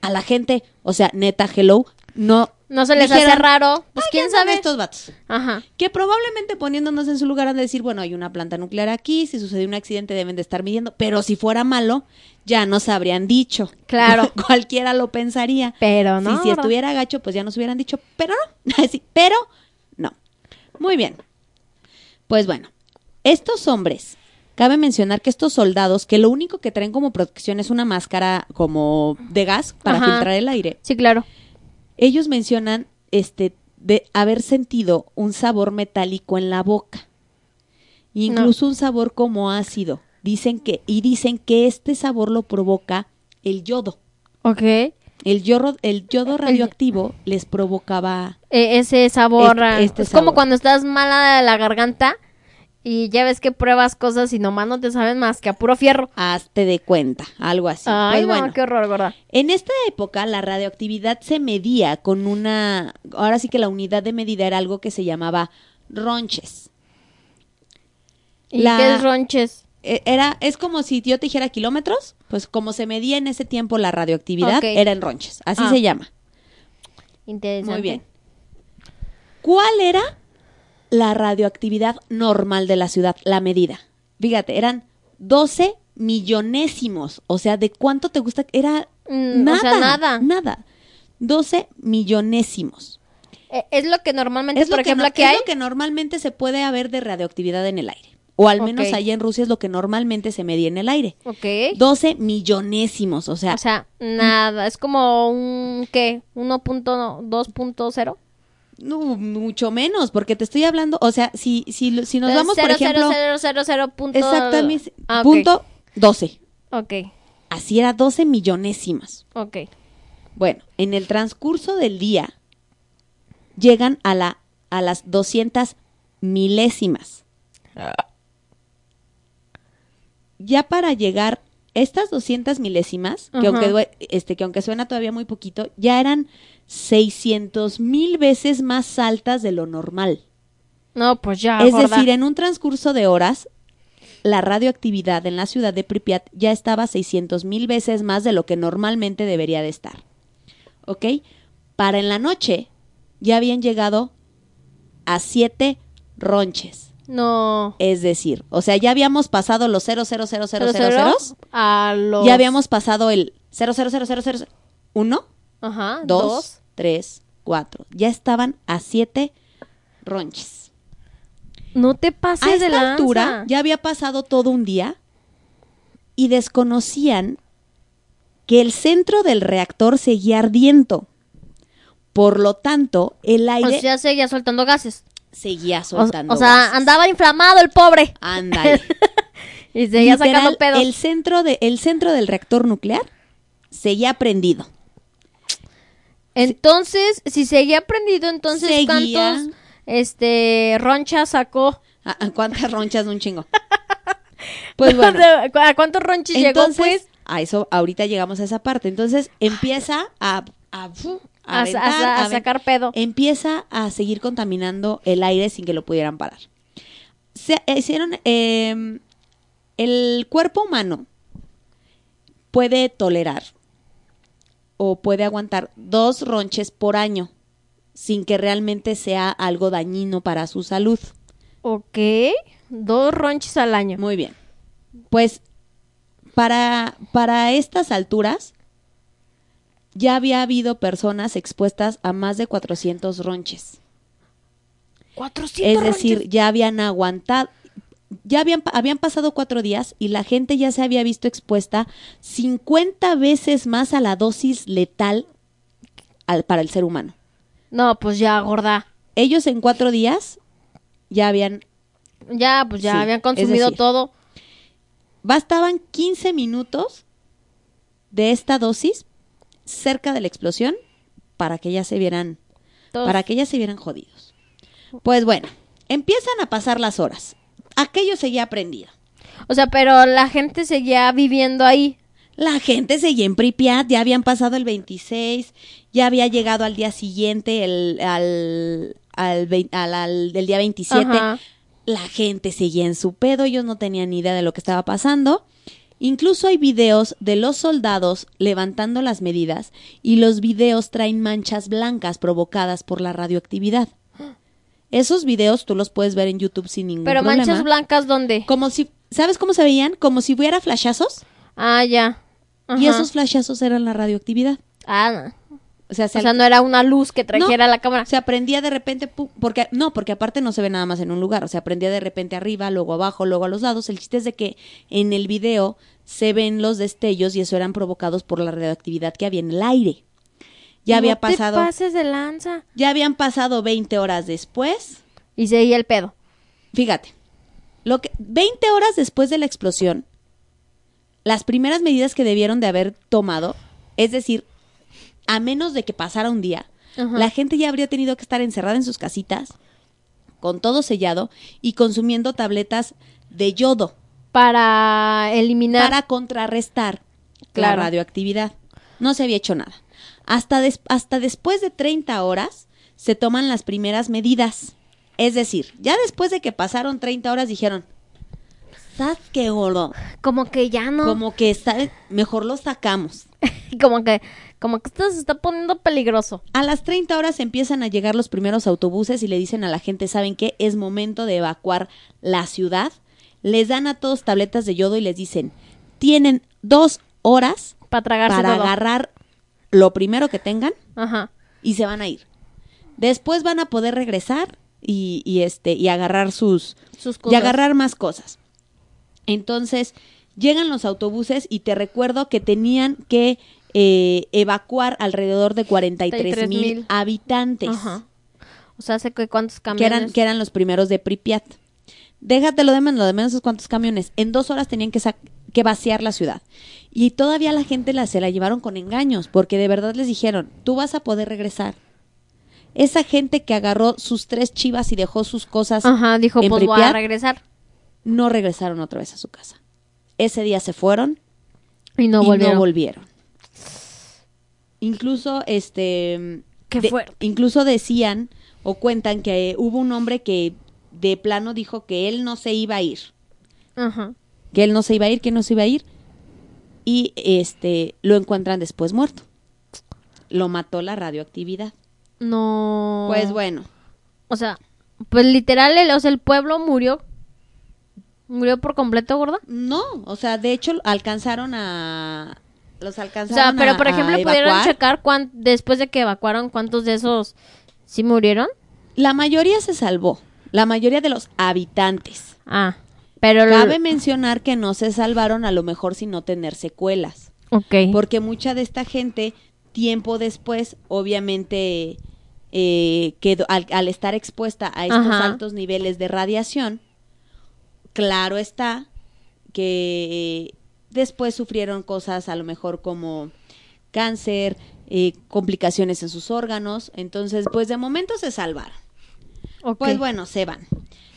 A la gente, o sea, neta, hello, no. No se les hace raro. Pues "Ay, quién ¿qué andan sabe. estos vatos? Ajá. Que probablemente poniéndonos en su lugar han de decir, bueno, hay una planta nuclear aquí, si sucedió un accidente deben de estar midiendo, pero si fuera malo, ya nos habrían dicho. Claro. Cualquiera lo pensaría. Pero no. si, si estuviera gacho, pues ya nos hubieran dicho, pero no. Sí, pero no. Muy bien. Pues bueno, estos hombres, cabe mencionar que estos soldados, que lo único que traen como protección es una máscara como de gas para Ajá. filtrar el aire, Sí, claro. Ellos mencionan este de haber sentido un sabor metálico en la boca. Incluso un sabor como ácido. Dicen que y dicen que este sabor lo provoca el yodo. Ok. El yodo, el yodo radioactivo les provocaba E- ese sabor. Este- este es como cuando estás mala de la garganta y ya ves que pruebas cosas y nomás no te saben más que a puro fierro. hazte de cuenta, algo así. Ay, pues no, bueno, qué horror, gorda. en esta época la radioactividad se medía con una, ahora sí que la unidad de medida era algo que se llamaba ronches. ¿Y La- qué es ronches? E- Era, es como si yo te dijera kilómetros, pues como se medía en ese tiempo la radioactividad, era en ronches, así Ah. se llama. Interesante. Muy bien. ¿Cuál era la radioactividad normal de la ciudad, la medida? Fíjate, eran 12 millonésimos, o sea, ¿de cuánto te gusta? Era Mm, o nada, sea, nada. nada. 12 millonésimos. Eh, Es lo que normalmente, Es, lo por que, ejemplo, no- aquí es hay. lo que normalmente se puede haber de radioactividad en el aire. O al menos Ok. allá en Rusia es lo que normalmente se medía en el aire. Ok. 12 millonésimos, o sea, O sea, nada. Es como un, ¿qué? 1.2.0. no, mucho menos, porque te estoy hablando, o sea, si, si, si nos vamos, por ejemplo, cero, cero, cero punto- exactamente, Ah, ok. punto 12. Ok, Así era 12 millonésimas. ok. Bueno, en el transcurso del día llegan a, la, a las 200 milésimas. Ya para llegar, estas 200 milésimas, que aunque, este, que aunque suena todavía muy poquito, ya eran 600 mil veces más altas de lo normal. No, pues ya, es gorda. decir, en un transcurso de horas, la radioactividad en la ciudad de Pripyat ya estaba 600 mil veces más de lo que normalmente debería de estar. ¿Ok? Para en la noche ya habían llegado a 7 ronches. No. Es decir, o sea, ya habíamos pasado los 00000 a los... ya habíamos pasado el 00000 1, Ajá, 2, 3, 4. Ya estaban a 7 ronches. No te pases A de esta lanza. altura ya había pasado todo un día y desconocían que el centro del reactor seguía ardiendo. Por lo tanto, el O aire sea, seguía soltando gases. seguía O, soltando. o sea, gases. andaba inflamado el pobre. Ándale. Y seguía Literal, sacando pedos. El centro, de, el centro del reactor nuclear seguía prendido. Entonces, si seguía prendido, entonces Seguía. ¿cuántos este ronchas sacó? ¿A, a cuántas ronchas de un chingo? Pues bueno. ¿A cuántos ronches llegó pues? a eso, ahorita llegamos a esa parte. Entonces, empieza a, aventar, a a sacar pedo. empieza a seguir contaminando el aire sin que lo pudieran parar. Se eh, hicieron, eh, el cuerpo humano puede tolerar o puede aguantar dos ronches por año sin que realmente sea algo dañino para su salud. Ok. Dos ronches al año. Muy bien. Pues para, para estas alturas ya había habido personas expuestas a más de 400 ronches. 400 Es decir, ronches. ya habían aguantado, ya habían, habían pasado cuatro días y la gente ya se había visto expuesta 50 veces más a la dosis letal al- para el ser humano. No, pues ya, gorda. Ellos en cuatro días ya habían, Ya, pues ya Sí, habían consumido decir, todo. bastaban 15 minutos de esta dosis cerca de la explosión para que ya se vieran, Todos. para que ya se vieran jodidos. Pues bueno, empiezan a pasar las horas. Aquello seguía prendido. O sea, pero la gente seguía viviendo ahí. La gente seguía en Pripyat, ya habían pasado el 26, ya había llegado al día siguiente, el, al, al, al- al- del día 27. Ajá. La gente seguía en su pedo, ellos no tenían ni idea de lo que estaba pasando. Incluso hay videos de los soldados levantando las medidas y los videos traen manchas blancas provocadas por la radioactividad. Esos videos tú los puedes ver en YouTube sin ningún Pero problema. manchas blancas, ¿dónde? Como si, ¿sabes cómo se veían? Como si hubiera flashazos. Ah, ya. Y esos flashazos eran la radioactividad. Ah, no. O sea, se, O sea, no era una luz que trajera la cámara. se aprendía de repente, porque no, porque aparte no se ve nada más en un lugar, o sea, aprendía de repente arriba, luego abajo, luego a los lados. El chiste es de que en el video se ven los destellos y eso eran provocados por la radioactividad que había en el aire. Ya había te pasado, pases de lanza. ya habían pasado 20 horas después. Y seguía el pedo. Fíjate, lo que 20 horas después de la explosión, las primeras medidas que debieron de haber tomado, es decir, a menos de que pasara un día, Ajá. la gente ya habría tenido que estar encerrada en sus casitas, con todo sellado y consumiendo tabletas de yodo Para eliminar. para contrarrestar Claro. la radioactividad. No se había hecho nada. Hasta, des- hasta después de 30 horas se toman las primeras medidas. Es decir, ya después de que pasaron 30 horas dijeron, ¿sabes qué, gordo? Como que ya no. Como que está, mejor lo sacamos. Como que, como que esto se está poniendo peligroso. A las 30 horas empiezan a llegar los primeros autobuses y le dicen a la gente, ¿saben qué? Es momento de evacuar la ciudad. Les dan a todos tabletas de yodo y les dicen, tienen dos horas Para tragarse para todo. agarrar lo primero que tengan Ajá. y se van a ir. Después van a poder regresar y, y, este y agarrar sus Sus y cosas. agarrar más cosas. Entonces llegan los autobuses y te recuerdo que tenían que eh, evacuar alrededor de 43 mil 43,000. habitantes Ajá. O sea, sé que cuántos que camiones. eran que eran los primeros de Pripyat. Déjate lo de menos, lo de menos es cuántos camiones. En dos horas tenían que, sac- que vaciar la ciudad. Y todavía la gente la, se la llevaron con engaños, porque de verdad les dijeron, tú vas a poder regresar. Esa gente que agarró sus tres chivas y dejó sus cosas, Ajá, dijo, en pues voy a Pripyat, regresar. no regresaron otra vez a su casa. Ese día se fueron Y no y volvieron. no volvieron. Incluso, este... Qué de-. Incluso decían o cuentan que hubo un hombre que de plano dijo que él no se iba a ir. Ajá. Que él no se iba a ir, que no se iba a ir. Y este lo encuentran después muerto. Lo mató la radioactividad. No. Pues bueno, O sea, pues literal, el, o sea, el pueblo murió. Murió por completo, gorda. no, o sea, de hecho alcanzaron a los O alcanzaron sea, pero a- por a ejemplo, pudieron evacuar. checar cuán- después de que evacuaron cuántos de esos sí murieron. La mayoría se salvó, la mayoría de los habitantes. Ah, pero. Cabe mencionar que no se salvaron a lo mejor sin no tener secuelas. Ok. Porque mucha de esta gente, tiempo después, obviamente, eh, quedó, al, al estar expuesta a estos Ajá. altos niveles de radiación, claro está que después sufrieron cosas a lo mejor como cáncer, eh, complicaciones en sus órganos. Entonces, pues de momento se salvaron. ok. Pues bueno, se van.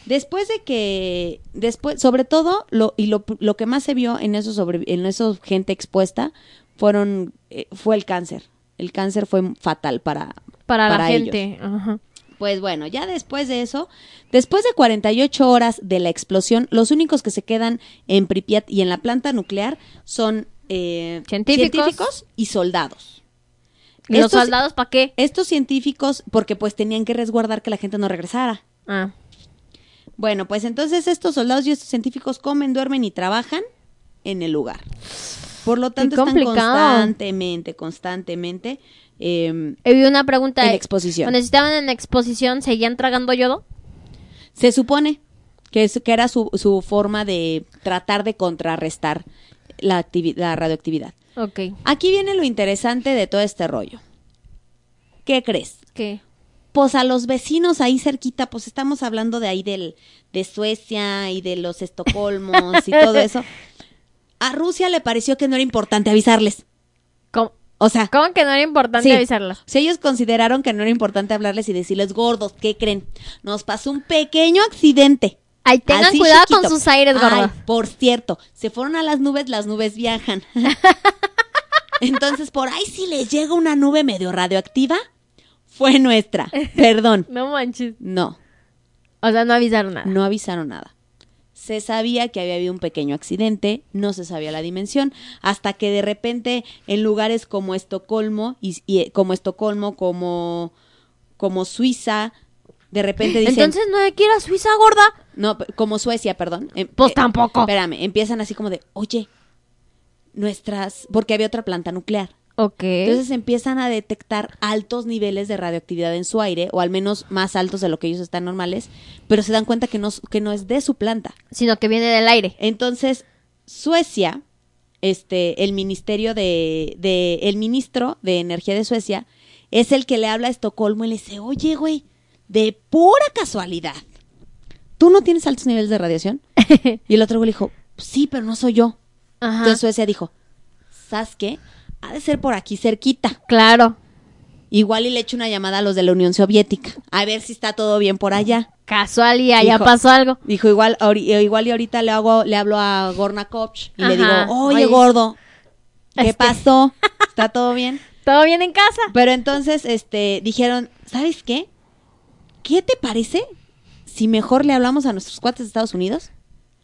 Después de que, después, sobre todo, lo, y lo, lo que más se vio en esos sobre, en esos gente expuesta fueron, eh, fue el cáncer. El cáncer fue fatal para, para, la ellos. gente. Ajá. Pues bueno, ya después de eso, después de 48 horas de la explosión, los únicos que se quedan en Pripyat y en la planta nuclear son eh, Científicos. y soldados. ¿Y los Estos- soldados para qué? Estos científicos, porque pues tenían que resguardar que la gente no regresara. Ah. Bueno, pues entonces estos soldados y estos científicos comen, duermen y trabajan en el lugar. Por lo tanto, están constantemente, constantemente eh, una pregunta. en exposición. Cuando estaban en exposición, ¿seguían tragando yodo? Se supone que, es, que era su, su forma de tratar de contrarrestar la, la radioactividad. Ok. Aquí viene lo interesante de todo este rollo. ¿Qué crees? ¿Qué? Pues a los vecinos ahí cerquita, pues estamos hablando de ahí del, de Suecia y de los Estocolmos y todo eso. A Rusia le pareció que no era importante avisarles. ¿Cómo, O sea, cómo que no era importante Sí. Si ellos consideraron que no era importante hablarles y decirles gordos, ¿qué creen? Nos pasó un pequeño accidente. Ay, tengan Así cuidado chiquito. con sus aires, Ay, gordas. por cierto, se fueron a las nubes, las nubes viajan. Entonces, por ahí si les llega una nube medio radioactiva, fue nuestra. Perdón. No manches. No, O sea, no avisaron nada. no avisaron nada. Se sabía que había habido un pequeño accidente, no se sabía la dimensión, hasta que de repente en lugares como Estocolmo, y, y, eh, como Estocolmo, como, como Suiza, de repente dicen... Entonces no hay que ir a Suiza, gorda. No, como Suecia, perdón. Em- Pues eh, tampoco. Espérame, empiezan así como de, oye, nuestras, porque había otra planta nuclear. Ok. Entonces empiezan a detectar altos niveles de radioactividad en su aire, o al menos más altos de lo que ellos están normales, pero se dan cuenta que no, que no es de su planta. Sino que viene del aire. Entonces, Suecia, este, el ministerio de, de, el ministro de energía de Suecia, es el que le habla a Estocolmo y le dice, oye, güey, de pura casualidad, ¿tú no tienes altos niveles de radiación? Y el otro güey le dijo, sí, pero no soy yo. Ajá. Entonces Suecia dijo, ¿sabes qué? Ha de ser por aquí cerquita. Claro. Igual y le echo una llamada a los de la Unión Soviética, a ver si está todo bien por allá. Casual y allá Dijo- pasó algo. Dijo, igual, eh, igual y ahorita le hago, le hablo a Gornakovch y le digo, oye, Oye, gordo, ¿qué este- pasó? ¿Está todo bien? ¿Todo bien en casa? Pero entonces, este, dijeron, ¿sabes qué? ¿Qué te parece si mejor le hablamos a nuestros cuates de Estados Unidos?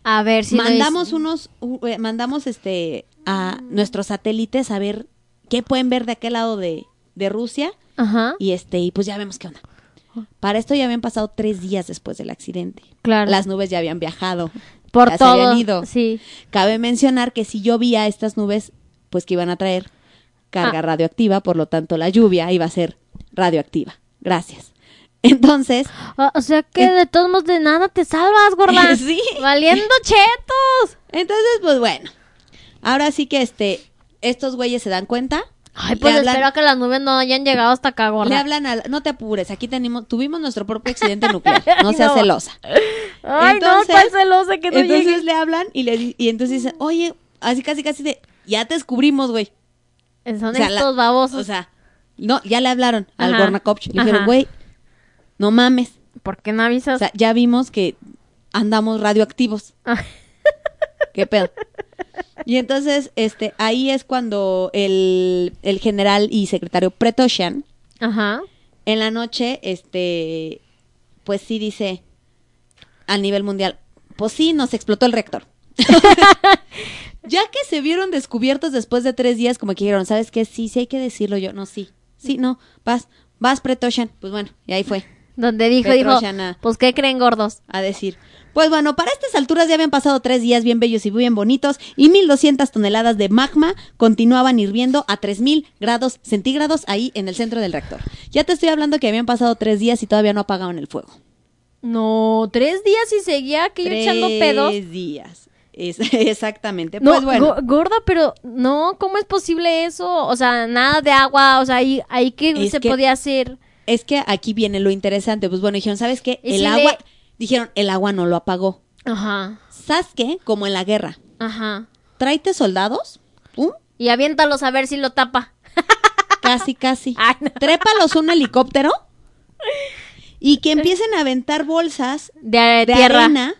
A ver si no mandamos es- unos, eh, mandamos este a nuestros satélites a ver qué pueden ver de aquel lado de, de Rusia Ajá. y este, y pues ya vemos qué onda. Para esto ya habían pasado tres días después del accidente. Claro. Las nubes ya habían viajado. Por ya se todo. habían ido. Sí. Cabe mencionar que si llovía estas nubes, pues que iban a traer carga Ah. radioactiva, por lo tanto la lluvia iba a ser radioactiva. Gracias. Entonces, O, o sea que de todos modos de nada te salvas, gorda. Sí. Valiendo chetos. entonces, pues bueno. Ahora sí que este, estos güeyes se dan cuenta. Ay, pues hablan- espero que las nubes no hayan llegado hasta acá, gorda. Le hablan al, no te apures, aquí tenemos, tuvimos nuestro propio accidente nuclear, no seas no. celosa. Ay, Entonces- no, cuál celosa que no entonces le hablan y le y entonces dicen, oye, así casi casi de, ya te descubrimos, güey. Son O sea, la- estos babosos. O sea, no, ya le hablaron al Ajá, Gornakovch. Le dijeron, ajá. güey, no mames. ¿Por qué no avisas? O sea, ya vimos que andamos radioactivos. ¿Qué pedo? Y entonces, este, ahí es cuando el, el general y secretario Pretoshan, Ajá. en la noche, este, pues sí dice a nivel mundial, pues sí, nos explotó el reactor. ya que se vieron descubiertos después de tres días, como que dijeron, ¿sabes qué? Sí, sí hay que decirlo yo. No, sí. Sí, no, vas, vas, Pretoshan. Pues bueno, y ahí fue Donde dijo, dijo, pues ¿qué creen gordos? a decir. Pues bueno, para estas alturas ya habían pasado tres días bien bellos y bien bonitos y 1200 toneladas de magma continuaban hirviendo a 3000 grados centígrados ahí en el centro del reactor. Ya te estoy hablando que habían pasado tres días y todavía no apagaban el fuego. No, tres días y seguía aquello echando pedos. Tres días. Es- exactamente. No, pues bueno. go- gorda, pero no, ¿cómo es posible eso? O sea, nada de agua, o sea, ahí, ahí que se que- podía hacer. Es que aquí viene lo interesante. Pues bueno, dijeron, ¿sabes qué? ¿Y El si agua, le- dijeron, el agua no lo apagó. Ajá, ¿Sabes qué? Como en la guerra. ajá. Tráete soldados. Pum, Y aviéntalos a ver si lo tapa. Casi, casi. Ay, no. Trépalos un helicóptero y que empiecen a aventar bolsas De, de tierra. arena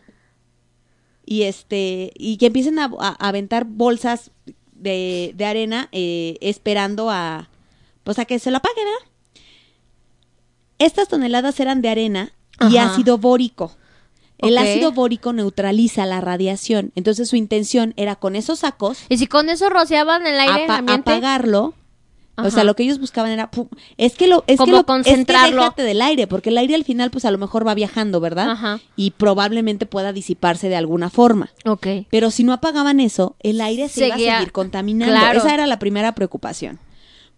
y este y que empiecen a, aventar bolsas de, de arena eh, esperando a pues a que se lo apague, ¿verdad? Estas toneladas eran de arena y Ajá. ácido bórico. El ácido bórico neutraliza la radiación. Entonces su intención era con esos sacos Y si con eso rociaban el aire apa- ambiente. apagarlo. O sea, lo que ellos buscaban era pum, es que lo es Como que lo concentrarlo. Es que déjate del aire, porque el aire al final pues a lo mejor va viajando, ¿verdad? Ajá. Y probablemente pueda disiparse de alguna forma. Ok. Pero si no apagaban eso, el aire se iba a Seguía- seguir contaminando. claro. Esa era la primera preocupación.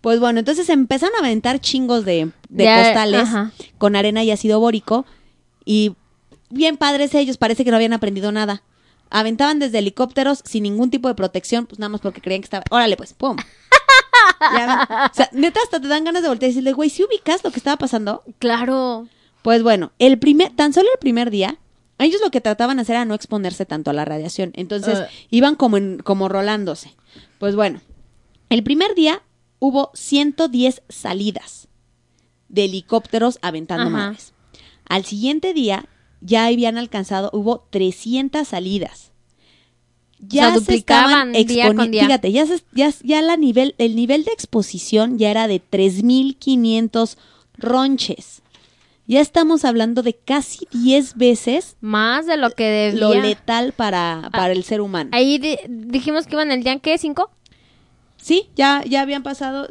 Pues bueno, entonces empezaron a aventar chingos de, de Ya, costales ajá. con arena y ácido bórico. Y bien padres ellos, parece que no habían aprendido nada. Aventaban desde helicópteros sin ningún tipo de protección, pues nada más porque creían que estaba. Órale, pues, pum. Ya o sea, neta, hasta te dan ganas de voltear y decirle, güey, ¿sí ubicas lo que estaba pasando? Claro. Pues bueno, el primer, tan solo el primer día, ellos lo que trataban de hacer era no exponerse tanto a la radiación. Entonces Ah. iban como en, como rolándose. Pues bueno, el primer día hubo 110 salidas de helicópteros aventando Ajá. madres. Al siguiente día ya habían alcanzado, hubo 300 salidas. Ya sea, se duplicaban estaban día con día. Fíjate, ya, se- ya, ya la nivel, el nivel de exposición ya era de 3.500 ronches. Ya estamos hablando de casi 10 veces Más de lo que debía. lo letal para, para el ser humano. Ahí di- dijimos que iban el día, ¿qué? ¿Cinco? Sí, ya, ya habían pasado,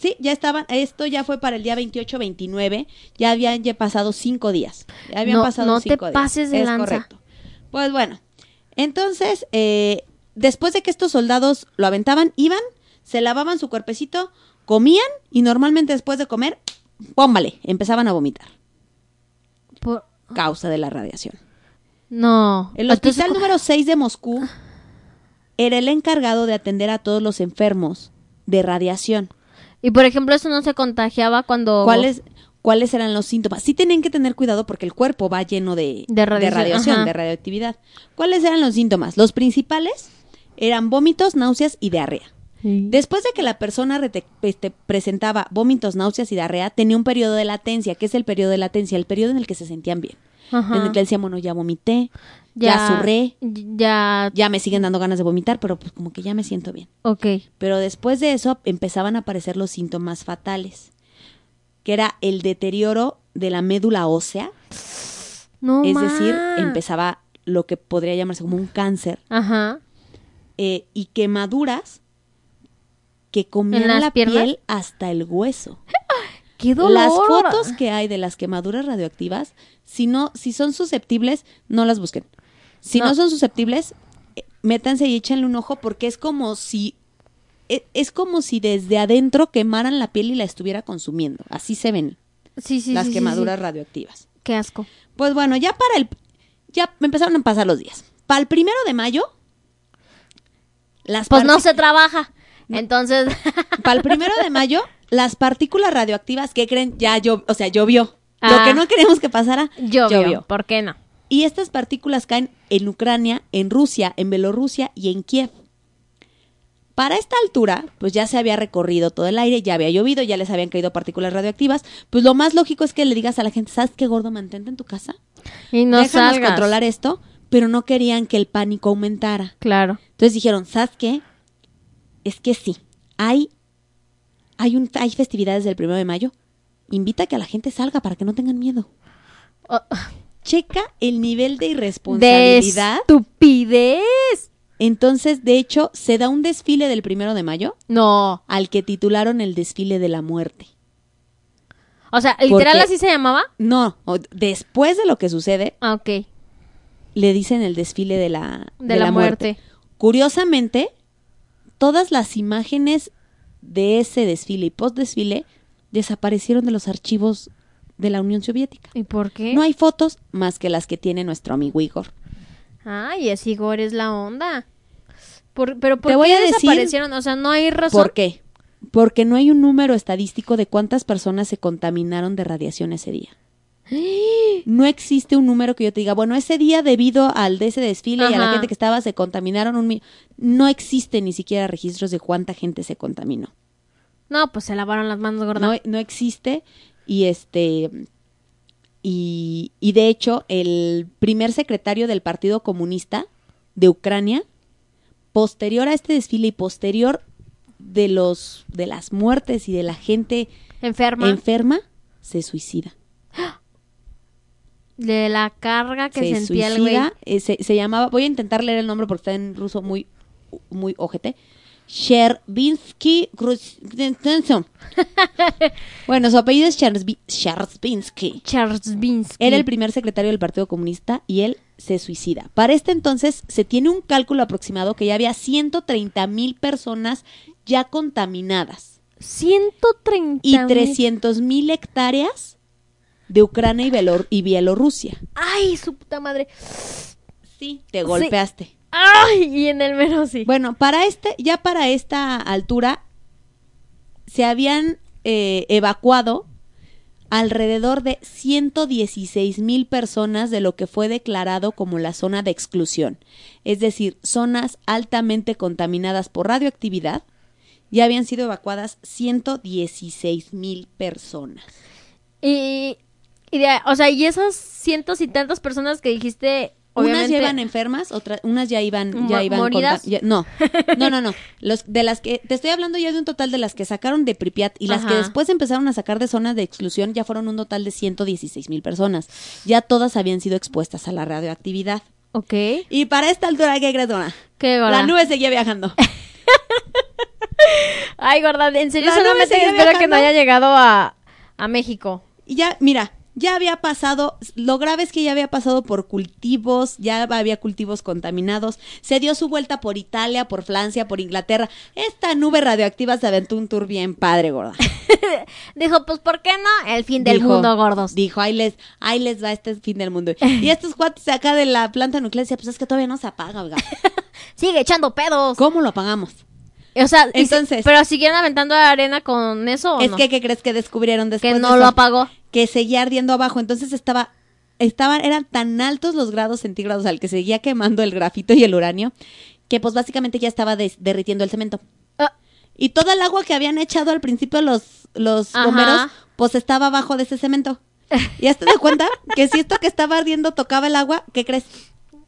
sí, ya estaban, esto ya fue para el día 28, 29, ya habían ya pasado cinco días. Ya habían No- pasado no te cinco días. pases de es lanza. correcto. Pues bueno, entonces, eh, después de que estos soldados lo aventaban, iban, se lavaban su cuerpecito, comían y normalmente después de comer, pómbale, empezaban a vomitar, Por- causa de la radiación. No. El Entonces, hospital número 6 de Moscú era el encargado de atender a todos los enfermos de radiación. Y por ejemplo, eso no se contagiaba cuando. ¿Cuáles, ¿Cuáles eran los síntomas? Sí tienen que tener cuidado porque el cuerpo va lleno de, De radiación, de radioactividad. ¿Cuáles eran los síntomas? Los principales eran vómitos, náuseas y diarrea. Sí. Después de que la persona este, presentaba vómitos, náuseas y diarrea, tenía un periodo de latencia. ¿Qué es el periodo de latencia? El periodo en el que se sentían bien. Ajá. En el que decían, bueno, ya vomité, ya, zurré, Ya. ya me siguen dando ganas de vomitar, pero pues como que ya me siento bien. Ok. Pero después de eso empezaban a aparecer los síntomas fatales, que era el deterioro de la médula ósea, No es decir, empezaba lo que podría llamarse como un cáncer, Ajá. eh, y quemaduras que comían la piernas? piel hasta el hueso. ¡Qué dolor! Las fotos que hay de las quemaduras radioactivas, si no, si son susceptibles, no las busquen. Si no, No. son susceptibles, eh, métanse y échenle un ojo porque es como si e- es como si desde adentro quemaran la piel y la estuviera consumiendo. Así se ven Sí, sí, las sí, quemaduras radioactivas. Qué asco. Pues bueno, ya para el ya me empezaron a pasar los días. Para el primero de mayo las Pues no se trabaja. Entonces. Para el primero de mayo, las partículas radioactivas, ¿qué creen? Ya llovió, o sea, llovió. Lo Ah. que no queríamos que pasara, llovió. ¿Por qué no? Y estas partículas caen en Ucrania, en Rusia, en Bielorrusia y en Kiev. Para esta altura, pues ya se había recorrido todo el aire, ya había llovido, ya les habían caído partículas radioactivas. Pues lo más lógico es que le digas a la gente, ¿sabes qué gordo mantente en tu casa? Y no Déjanos salgas. controlar esto, pero no querían que el pánico aumentara. Claro. Entonces dijeron, ¿sabes qué? Es que sí, hay, hay, un, hay festividades del primero de mayo. Invita a que la gente salga para que no tengan miedo. Oh, Checa el nivel de de irresponsabilidad. estupidez. Entonces, de hecho, se da un desfile del primero de mayo No. al que titularon el desfile de la muerte. O sea, literal Porque- así se llamaba. No, después de lo que sucede, Ah, ok. le dicen el desfile de la, De la muerte. Curiosamente, todas las imágenes de ese desfile y post desfile desaparecieron de los archivos de la Unión Soviética. ¿Y por qué? No hay fotos más que las que tiene nuestro amigo Igor. Ay, es Igor, es la onda. Por- pero ¿por Te voy qué a decir- desaparecieron? O sea, no hay razón. ¿Por qué? Porque no hay un número estadístico de cuántas personas se contaminaron de radiación ese día. No existe un número que yo te diga, bueno, ese día debido al de ese desfile y a la gente que estaba se contaminaron un mi-". No existe ni siquiera registros de cuánta gente se contaminó. No, pues se lavaron las manos, gorda. No, no existe y este y, y de hecho el primer secretario del Partido Comunista de Ucrania posterior a este desfile y posterior de los de las muertes y de la gente Enferma. enferma se suicida De la carga que se sentía el güey. suicida. eh, se, se llamaba, voy a intentar leer el nombre porque está en ruso muy, muy ojete. Sherbinsky Bueno, su apellido es Sherbinsky. Charles Binsky. Era el primer secretario del Partido Comunista y él se suicida. Para este entonces se tiene un cálculo aproximado que ya había 130 mil personas ya contaminadas 130 y mil. 300 mil hectáreas de Ucrania y, Bielor- y Bielorrusia. Ay, su puta madre. Sí, te golpeaste. Ay, y en el mero sí. Bueno, para este, ya para esta altura se habían eh, evacuado alrededor de 116 mil personas de lo que fue declarado como la zona de exclusión, es decir, zonas altamente contaminadas por radioactividad. Ya habían sido evacuadas 116 mil personas. Y, y de- o sea, y esas cientos y tantas personas que dijiste, Unas ya iban enfermas, otras, unas ya iban, ya iban ¿moridas? ya- no, no, no, no. Los de las que te estoy hablando ya de un total de las que sacaron de Pripyat y las que después empezaron a sacar de zonas de exclusión ya fueron un total de 116 mil personas. Ya todas habían sido expuestas a la radioactividad. Ok. Y para esta altura, ¿qué crees, Dona? Qué La nube seguía viajando. Ay, gorda, en serio solamente espero que no viajando. haya llegado a, a México. Y ya, mira, ya había pasado, lo grave es que ya había pasado por cultivos, ya había cultivos contaminados, se dio su vuelta por Italia, por Francia, por Inglaterra. Esta nube radioactiva se aventó un tour bien padre, gorda. Dijo, pues, ¿por qué no? El fin del Dijo- mundo, gordos. Dijo, ahí les, ahí les va este fin del mundo. Y estos cuates acá de la planta nuclear decían, pues es que todavía no se apaga, oiga. Sigue echando pedos. ¿Cómo lo apagamos? O sea, si- Entonces- pero siguieron aventando arena con eso o es no? que, ¿qué crees que descubrieron después que de no eso? lo apagó. Que seguía ardiendo abajo. Entonces estaba, estaban, eran tan altos los grados centígrados al que seguía quemando el grafito y el uranio, que pues básicamente ya estaba des- derritiendo el cemento. Ah, Y toda el agua que habían echado al principio los, los Ajá. bomberos, pues estaba abajo de ese cemento. ¿Y hasta te das cuenta que si esto que estaba ardiendo tocaba el agua, ¿qué crees?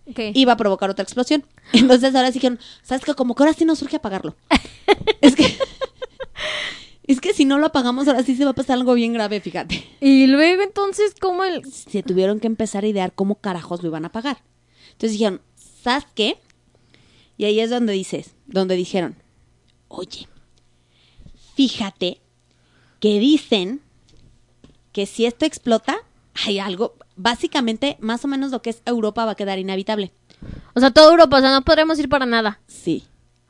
ok. Iba a provocar otra explosión. Entonces ahora sí dijeron, ¿sabes qué? Como que ahora sí nos surge apagarlo. es que... Es que si no lo apagamos, ahora sí se va a pasar algo bien grave, fíjate. Y luego entonces, ¿cómo el...? se tuvieron que empezar a idear cómo carajos lo iban a pagar. Entonces dijeron, ¿sabes qué? Y ahí es donde dices, donde dijeron, oye, fíjate que dicen que si esto explota, hay algo, básicamente, más o menos lo que es Europa va a quedar inhabitable. O sea, toda Europa, o sea, no podremos ir para nada. Sí.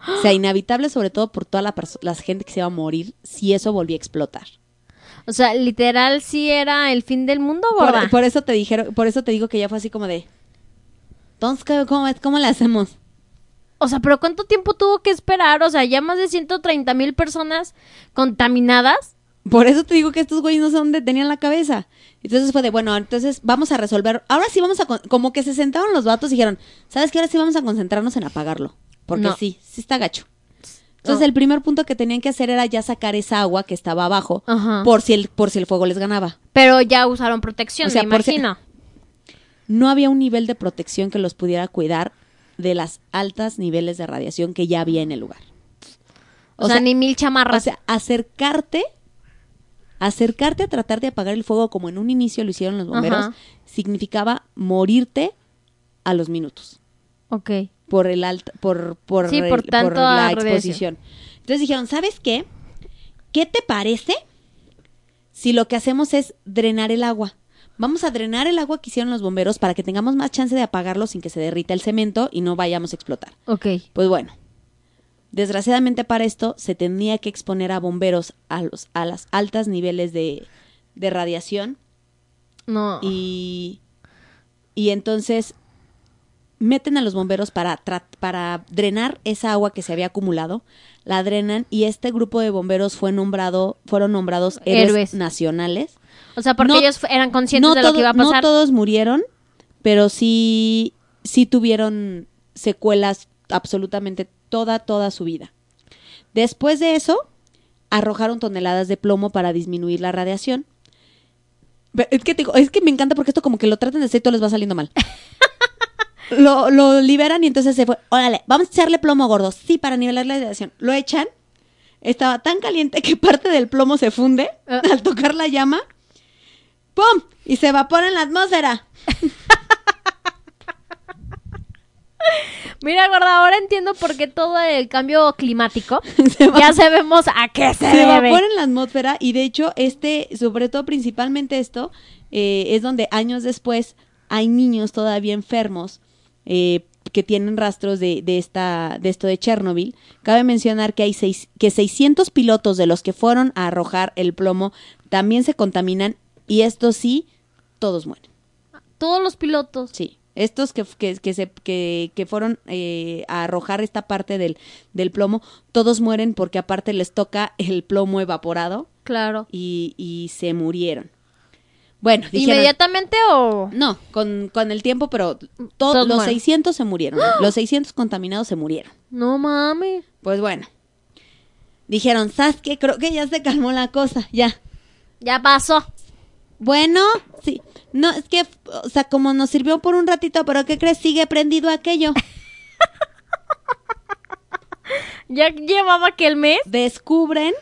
O sea, inhabitable sobre todo por toda la, la gente que se va a morir si eso volvía a explotar. O sea, literal sí era el fin del mundo, gorda. Por, por eso te dijeron, por eso te digo que ya fue así como de, entonces, ¿qué- ¿cómo? ¿cómo le hacemos? O sea, pero ¿cuánto tiempo tuvo que esperar? O sea, ya más de 130 mil personas contaminadas. Por eso te digo que estos güeyes no sé dónde tenían la cabeza. Entonces fue de, bueno, entonces vamos a resolver. Ahora sí vamos a. Como que se sentaron los vatos y dijeron, ¿sabes qué? Ahora sí vamos a concentrarnos en apagarlo. Porque No. sí, sí está gacho. Entonces el primer punto que tenían que hacer era ya sacar esa agua que estaba abajo Ajá. por si el por si el fuego les ganaba. Pero ya usaron protección, O sea, me por si- imagino. No había un nivel de protección que los pudiera cuidar de las altas niveles de radiación que ya había en el lugar. O, sea, ni mil O chamarras. sea, acercarte, acercarte a tratar de apagar el fuego como en un inicio lo hicieron los bomberos, Ajá. significaba morirte a los minutos ok. Por el alta, por, por, Sí, el- por tanto la radiación. exposición. Entonces dijeron, ¿sabes qué? ¿Qué te parece si lo que hacemos es drenar el agua? Vamos a drenar el agua que hicieron los bomberos para que tengamos más chance de apagarlo sin que se derrita el cemento y no vayamos a explotar. Ok. Pues bueno, desgraciadamente para esto se tenía que exponer a bomberos a los a las altas niveles de, de radiación No. y y entonces meten a los bomberos para para drenar esa agua que se había acumulado, la drenan y este grupo de bomberos fue nombrado fueron nombrados héroes, Héroes. nacionales. O sea, porque no- ellos eran conscientes No de lo todo- que iba a no pasar. todos murieron, pero sí sí tuvieron secuelas absolutamente toda toda su vida. Después de eso, arrojaron toneladas de plomo para disminuir la radiación. Pero Es que, te digo, es que me encanta porque esto como que lo tratan de hacer y todo les va saliendo mal. lo, lo liberan y entonces se fue, órale, vamos a echarle plomo gordo. Sí, para nivelar la radiación. Lo echan. Estaba tan caliente que parte del plomo se funde Ah. al tocar la llama. ¡pum! Y se evapora en la atmósfera. Mira, gorda, ahora entiendo por qué todo el cambio climático. Se va- ya sabemos a qué se, se debe. evapora en la atmósfera y de hecho este, sobre todo principalmente esto, eh, es donde años después hay niños todavía enfermos eh, que tienen rastros de, de esta, de esto de Chernobyl. Cabe mencionar que hay seis, que 600 pilotos de los que fueron a arrojar el plomo también se contaminan y estos sí, todos mueren. Todos los pilotos. Sí. Estos que, que, que se, que, que fueron eh, a arrojar esta parte del, del plomo, todos mueren porque aparte les toca el plomo evaporado Claro. y, y se murieron. Bueno, dijeron, ¿Inmediatamente o...? no, con, con el tiempo, pero to- Todos los mueren. 600 se murieron. Los 600 contaminados se murieron. No mames. Pues bueno, dijeron, ¿sabes qué? Creo que ya se calmó la cosa, ya. Ya pasó. Bueno, sí. No, es que, o sea, como nos sirvió por un ratito, pero ¿qué crees? Sigue prendido aquello. Ya llevaba aquel mes. Descubren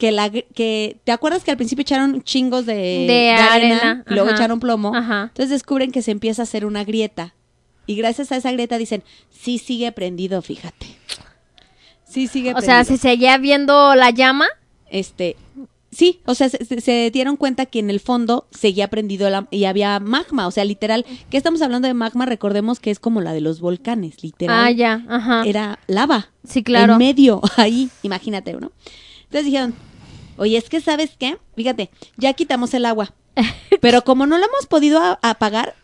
que la que te acuerdas que al principio echaron chingos de, De arena, y luego ajá. echaron plomo Ajá. entonces descubren que se empieza a hacer una grieta y gracias a esa grieta dicen sí sigue prendido fíjate sí sigue O sea, se seguía viendo la llama. este sí o sea se, se- se dieron cuenta que en el fondo seguía prendido la- y había magma o sea literal que estamos hablando de magma recordemos que es como la de los volcanes literal Ah, ya. Ajá. era lava. Sí, claro. En medio, ahí, imagínate, ¿no? Entonces dijeron, oye, es que sabes qué, fíjate, ya quitamos el agua, pero como no lo hemos podido apagar,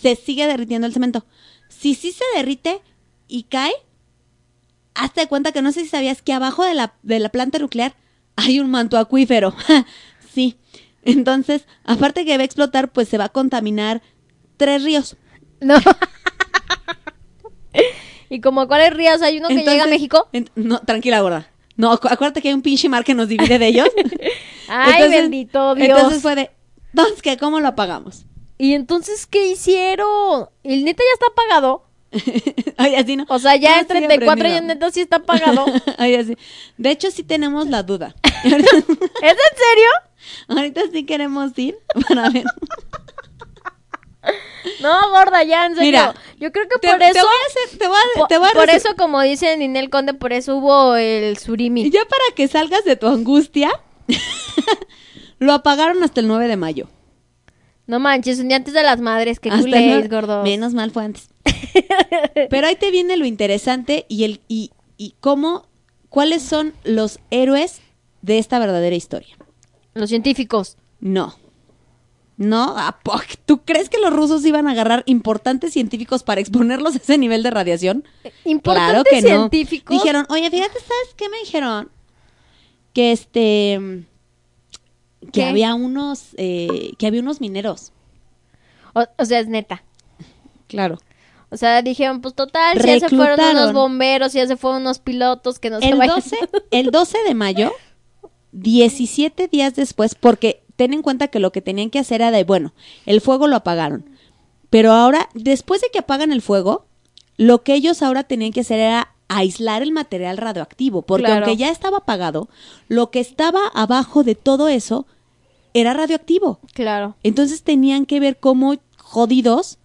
se sigue derritiendo el cemento. Si sí se derrite y cae, hazte cuenta que no sé si sabías que abajo de la, de la planta nuclear hay un manto acuífero. sí. Entonces, aparte que va a explotar, pues se va a contaminar tres ríos. No. ¿Y como cuáles ríos hay uno que llega a México? no, tranquila, gorda. No, acu- acuérdate que hay un pinche mar que nos divide de ellos. Ay, Entonces- bendito Dios. Entonces fue de, entonces, ¿qué? ¿Cómo lo apagamos? ¿Y entonces qué hicieron? ¿El neta ya está apagado? Ay, así no. O sea, ya No, sigue 34 ya prendido. neta sí está apagado. Ay, así. De hecho, sí tenemos la duda. ¿Es en serio? Ahorita sí queremos ir para ver. No, gorda, ya, en serio. Mira, Yo creo que Te, por te eso... voy a hacer, te voy a, po- te voy a por eso, como dice Ninel Conde, por eso hubo el surimi. Y ya para que salgas de tu angustia, lo apagaron hasta el 9 de mayo. No manches, un día antes de las madres, que 9 gordos. Menos mal fue antes. Pero ahí te viene lo interesante y el y, y cómo cuáles son los héroes de esta verdadera historia. Los científicos. No. No, ¿a po- ¿tú crees que los rusos iban a agarrar importantes científicos para exponerlos a ese nivel de radiación? Importantes claro que no. científicos. Dijeron, oye, fíjate, ¿sabes qué me dijeron? Que este que ¿Qué? había unos eh, que había unos mineros. O, o sea, es neta. Claro. O sea, dijeron, pues total, si ya se fueron Reclutaron. unos bomberos, si ya se fueron unos pilotos que no se El vayan. 12, el 12 de mayo, 17 días después, porque ten en cuenta que lo que tenían que hacer era de, bueno, el fuego lo apagaron. Pero ahora, después de que apagan el fuego, lo que ellos ahora tenían que hacer era aislar el material radioactivo, porque Claro. aunque ya estaba apagado, lo que estaba abajo de todo eso era radioactivo. Claro. Entonces tenían que ver cómo jodidos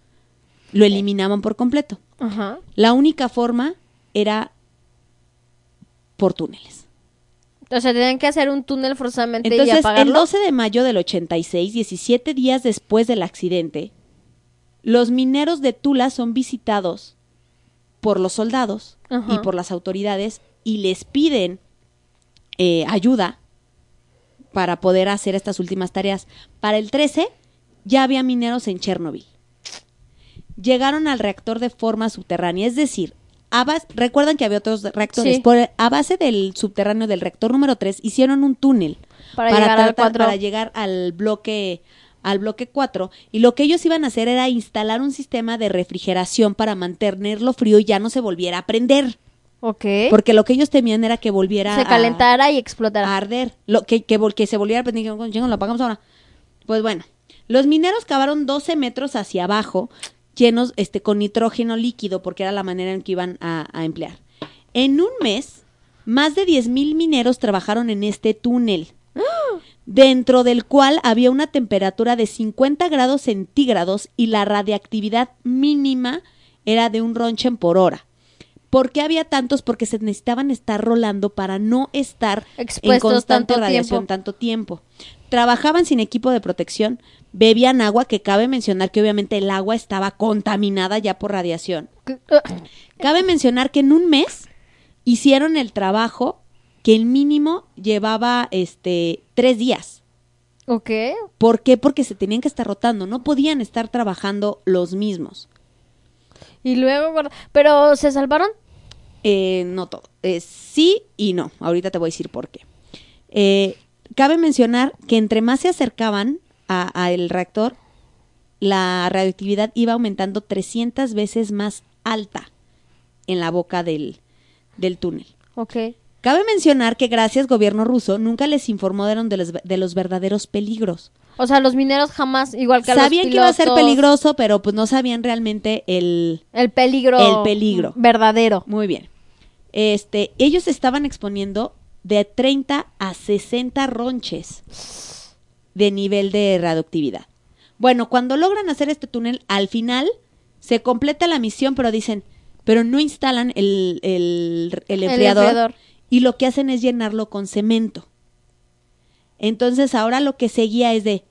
lo eliminaban por completo. Ajá. La única forma era por túneles. O sea, tenían que hacer un túnel forzosamente y Entonces, apagarlo. el 12 de mayo del 86, 17 días después del accidente, los mineros de Tula son visitados por los soldados Ajá. y por las autoridades y les piden eh, ayuda para poder hacer estas últimas tareas. Para el 13 ya había mineros en Chernobyl. Llegaron al reactor de forma subterránea, es decir, a recuerdan que había otros reactores. Sí. Por- a base del subterráneo del reactor número 3 hicieron un túnel Para llegar al tratar- cuatro. para llegar al bloque al bloque 4 y lo que ellos iban a hacer era instalar un sistema de refrigeración para mantenerlo frío y ya no se volviera a prender, Ok. porque lo que ellos temían era que volviera se a- calentara y explotara. a arder, lo que, que, vol- que se volviera a prender, dijeron, "Coño, chingo, lo apagamos ahora. Pues bueno, los mineros cavaron 12 metros hacia abajo, llenos este, con nitrógeno líquido, porque era la manera en que iban a, a emplear. En un mes, más de 10.000 mineros trabajaron en este túnel. dentro del cual había una temperatura de 50 grados centígrados y la radiactividad mínima era de un ronchen por hora. ¿Por qué había tantos? Porque se necesitaban estar rolando para no estar en Expuestos constante tanto radiación tiempo. tanto tiempo. Trabajaban sin equipo de protección, bebían agua, que cabe mencionar que obviamente el agua estaba contaminada ya por radiación. Cabe mencionar que en un mes hicieron el trabajo que el mínimo llevaba este tres días. Ok. ¿Por qué? Porque se tenían que estar rotando, no podían estar trabajando los mismos. Y luego, pero ¿se salvaron? Eh, no todo. Eh, sí y no. Ahorita te voy a decir por qué. Eh, cabe mencionar que entre más se acercaban a- al reactor, la radioactividad iba aumentando 300 veces más alta en la boca del, del túnel. Ok. Cabe mencionar que gracias gobierno ruso nunca les informaron de los, de los verdaderos peligros. O sea, los mineros jamás, igual que Sabían los que iba a ser pilotos, peligroso, pero pues no sabían realmente el, El peligro. El peligro. Verdadero. Muy bien. Este, ellos estaban exponiendo de 30 a 60 ronches de nivel de radioactividad. Bueno, cuando logran hacer este túnel, al final se completa la misión, pero dicen, pero no instalan el, el, el enfriador, enfriador. y lo que hacen es llenarlo con cemento. Entonces ahora lo que seguía es de,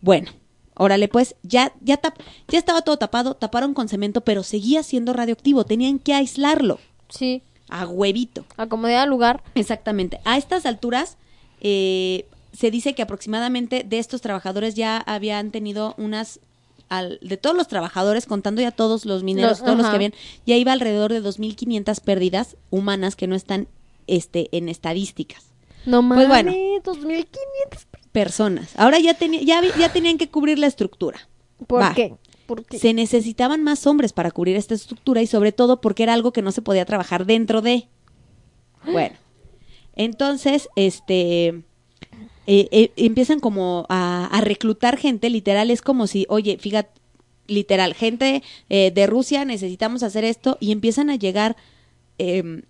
bueno, órale pues, ya, ya, tap- ya estaba todo tapado, taparon con cemento, pero seguía siendo radioactivo, tenían que aislarlo Sí. a huevito. Acomodar al lugar. Exactamente. A estas alturas, eh, se dice que aproximadamente de estos trabajadores ya habían tenido unas, al- de todos los trabajadores, contando ya todos los mineros, Los- todos los que habían, ya iba alrededor de 2.500 pérdidas humanas que no están este, en estadísticas. No Pues mames, bueno. 2500. Personas. Ahora ya, ya, ya tenían que cubrir la estructura. ¿Por Va. qué? Se necesitaban más hombres para cubrir esta estructura y sobre todo porque era algo que no se podía trabajar dentro de. Bueno, entonces, este, eh, eh, empiezan como a, reclutar gente, literal, es como si, oye, fíjate, literal, gente eh, de Rusia, necesitamos hacer esto y empiezan a llegar em,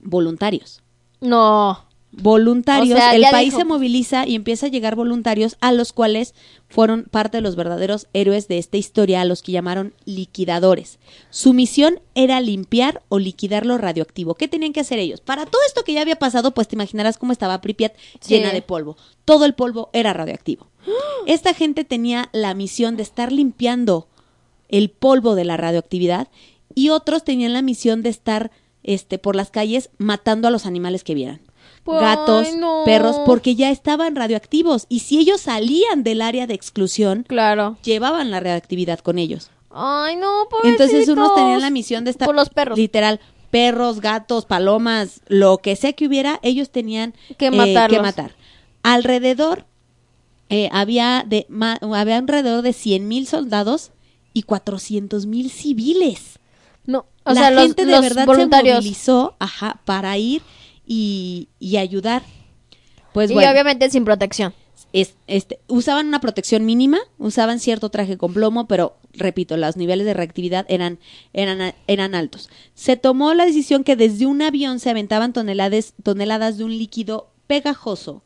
voluntarios No. Voluntarios, O sea, el país dijo. se moviliza y empieza a llegar voluntarios a los cuales fueron parte de los verdaderos héroes de esta historia, a los que llamaron liquidadores. Su misión era limpiar o liquidar lo radioactivo. ¿Qué tenían que hacer ellos? Para todo esto que ya había pasado, pues te imaginarás cómo estaba Pripyat Sí. llena de polvo. Todo el polvo era radioactivo. Esta gente tenía la misión de estar limpiando el polvo de la radioactividad y otros tenían la misión de estar este por las calles matando a los animales que vieran Gatos, no. perros, porque ya estaban radioactivos. Y si ellos salían del área de exclusión, Claro. llevaban la radioactividad con ellos. Ay, no, pobrecitos. Entonces unos tenían la misión de estar... Por los perros. Literal, perros, gatos, palomas, lo que sea que hubiera, ellos tenían Que eh, que matar. Alrededor, eh, había, de, ma- había alrededor de 100 mil soldados y 400 mil civiles No, o la sea, los, gente de los verdad se voluntarios. movilizó ajá, para ir y, y ayudar. Pues y bueno, obviamente sin protección. es- este, usaban una protección mínima, usaban cierto traje con plomo, pero repito, los niveles de reactividad eran, eran, eran altos. Se tomó la decisión que desde un avión se aventaban toneladas, toneladas de un líquido pegajoso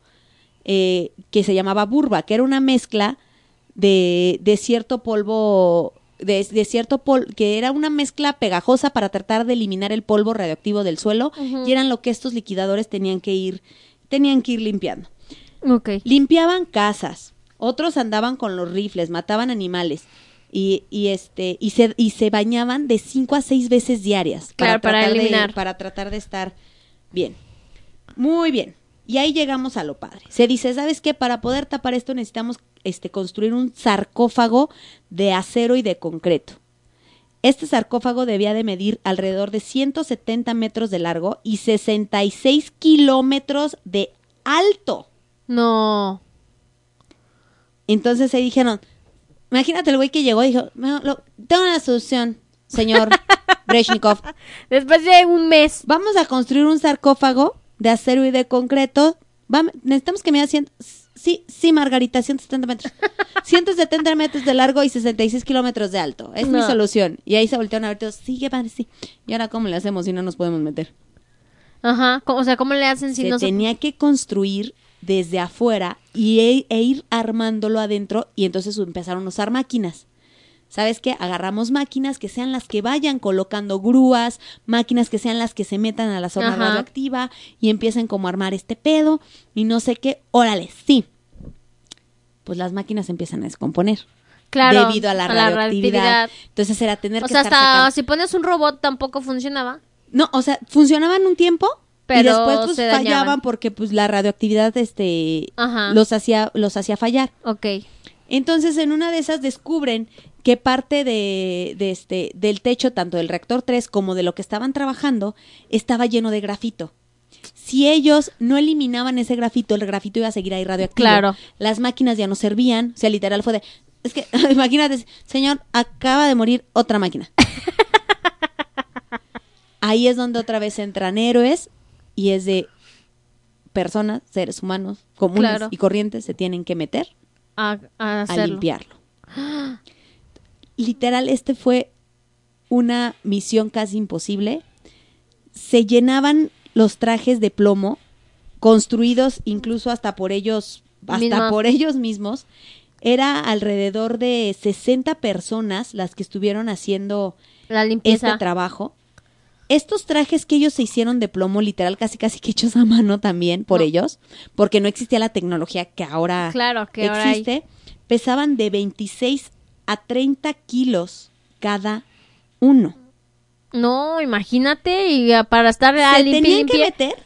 eh, que se llamaba burba, que era una mezcla de, de cierto polvo, de, de cierto polvo, que era una mezcla pegajosa para tratar de eliminar el polvo radioactivo del suelo, y eran lo que estos liquidadores tenían que ir, tenían que ir limpiando. Limpiaban casas, otros andaban con los rifles, mataban animales. Y, y este y se y se bañaban de cinco a seis veces diarias Claro, para de- eliminar. para tratar de estar bien muy bien y ahí llegamos a lo padre se dice sabes qué para poder tapar esto necesitamos este construir un sarcófago de acero y de concreto este sarcófago debía de medir alrededor de 170 metros de largo y 66 kilómetros de alto No. Entonces ahí dijeron, imagínate el güey que llegó y dijo, "No, lo- tengo una solución, señor Brezhnikov. Después de un mes. Vamos a construir un sarcófago de acero y de concreto. Vam- necesitamos que mida 100, sí, sí, Margarita, 170 metros. 170 metros de largo y 66 kilómetros de alto. Es mi solución. Y ahí se voltearon a ver todos, sí, qué padre, sí. ¿Y ahora cómo le hacemos si no nos podemos meter? Ajá. ¿Cómo- O sea, ¿cómo le hacen si se no se... tenía que construir desde afuera y e, e ir armándolo adentro y entonces empezaron a usar máquinas. ¿Sabes qué? Agarramos máquinas que sean las que vayan colocando grúas, máquinas que sean las que se metan a la zona Ajá. radioactiva y empiecen como a armar este pedo y no sé qué. Órale, sí. Pues las máquinas empiezan a descomponer Claro. debido a la radioactividad. Entonces era tener O que sea, estar hasta sacando- si pones un robot tampoco funcionaba. No, o sea, funcionaban un tiempo y Pero después pues se fallaban dañaban. porque pues la radioactividad este Ajá. los hacía los hacía fallar. Ok. Entonces, en una de esas descubren que parte de, de este, del techo, tanto del reactor 3 como de lo que estaban trabajando, estaba lleno de grafito. Si ellos no eliminaban ese grafito, el grafito iba a seguir ahí radioactivo. Claro. Las máquinas ya no servían. O sea, literal fue de. Es que, imagínate, señor, acaba de morir otra máquina. ahí es donde otra vez entran héroes y es de personas, seres humanos comunes Claro. y corrientes se tienen que meter A, a a hacerlo. limpiarlo. Literal, este fue una misión casi imposible. Se llenaban los trajes de plomo, construidos incluso hasta por ellos, hasta Mismos. por ellos mismos. Era alrededor de 60 personas las que estuvieron haciendo La este limpieza. trabajo. Estos trajes que ellos se hicieron de plomo, literal, casi casi que hechos a mano también por No. ellos, porque no existía la tecnología que ahora Claro, que ahora existe, pesaban de 26 a 30 kilos cada uno. No, imagínate, y para estar Se limpie, tenían que meter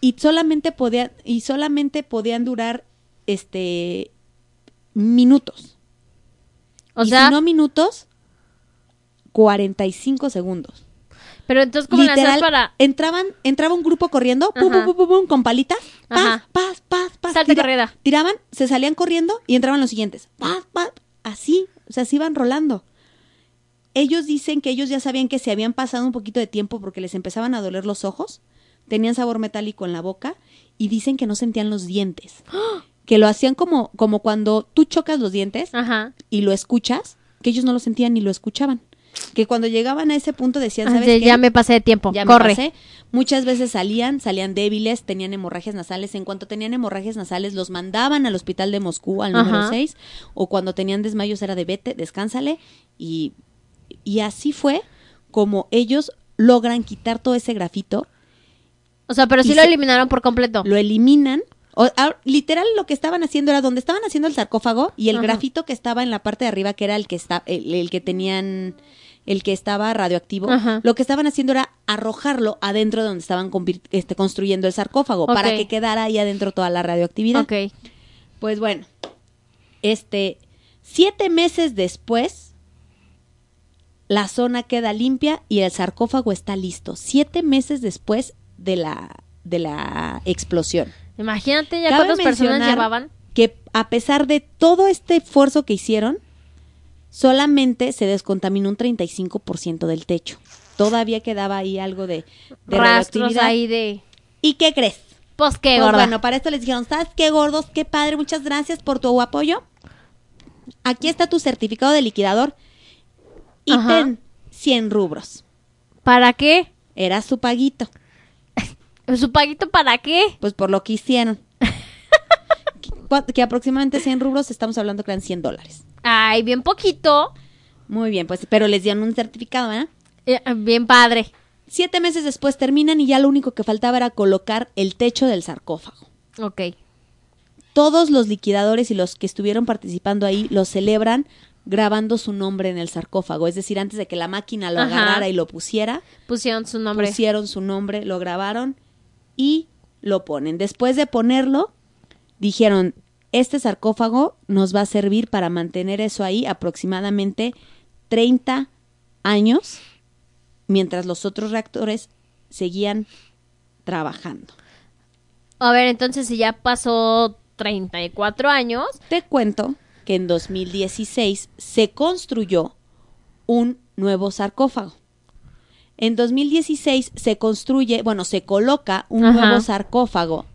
y solamente podían y solamente podían durar este minutos. O y sea, si no minutos 45 segundos. pero entonces, ¿cómo Literal, para...? entraban, entraba un grupo corriendo, pum, Ajá. pum, pum, pum, con palitas, paz, Ajá. paz, paz, paz. Salta corrida. Tiraban, se salían corriendo y entraban los siguientes. Paz, paz, así, o sea, se iban rolando. Ellos dicen que ellos ya sabían que se habían pasado un poquito de tiempo porque les empezaban a doler los ojos, tenían sabor metálico en la boca y dicen que no sentían los dientes. Que lo hacían como, como cuando tú chocas los dientes Ajá. y lo escuchas, que ellos no lo sentían ni lo escuchaban. Que cuando llegaban a ese punto decían, Ah, ¿sabes de- qué? ya me pasé de tiempo. Ya Corre. me pasé. Muchas veces salían, salían débiles, tenían hemorragias nasales. En cuanto tenían hemorragias nasales, los mandaban al hospital de Moscú, al número Ajá. 6. O cuando tenían desmayos era de vete, descánsale. Y, y así fue como ellos logran quitar todo ese grafito, O sea, pero sí lo se- eliminaron por completo. lo eliminan. O- literal lo que estaban haciendo era donde estaban haciendo el sarcófago y el Ajá. grafito que estaba en la parte de arriba que era el que está el, el que tenían el que estaba radioactivo Ajá. lo que estaban haciendo era arrojarlo adentro de donde estaban este, construyendo el sarcófago para que quedara ahí adentro toda la radioactividad Ok. pues bueno este siete meses después la zona queda limpia y el sarcófago está listo siete meses después de la de la explosión Imagínate ya Cabe cuántas personas llevaban. que a pesar de todo este esfuerzo que hicieron, solamente se descontaminó un 35% del techo. Todavía quedaba ahí algo de, de Rastros radioactividad. ahí de... ¿Y qué crees? Pues qué Pues gorda. bueno, para esto les dijeron, ¿sabes qué gordos? Qué padre, muchas gracias por tu apoyo. Aquí está tu certificado de liquidador. Y Ajá. ten 100 rubros. ¿Para qué? Era su paguito, ¿Su paguito para qué? pues por lo que hicieron. Que, aproximadamente 100 rubros, estamos hablando que eran 100 dólares. Ay, bien poquito. Muy bien, pues, pero les dieron un certificado, ¿verdad? Eh, bien padre. Siete meses después terminan y ya lo único que faltaba era colocar el techo del sarcófago. Ok. Todos los liquidadores y los que estuvieron participando ahí lo celebran grabando su nombre en el sarcófago. Es decir, antes de que la máquina lo Ajá. agarrara y lo pusiera, Pusieron su nombre. pusieron su nombre, lo grabaron y lo ponen. Después de ponerlo, dijeron, este sarcófago nos va a servir para mantener eso ahí aproximadamente 30 años, mientras los otros reactores seguían trabajando. A ver, entonces si ya pasó 34 años. Te cuento que en 2016 se construyó un nuevo sarcófago. En 2016 se construye, bueno, se coloca un Ajá. nuevo sarcófago,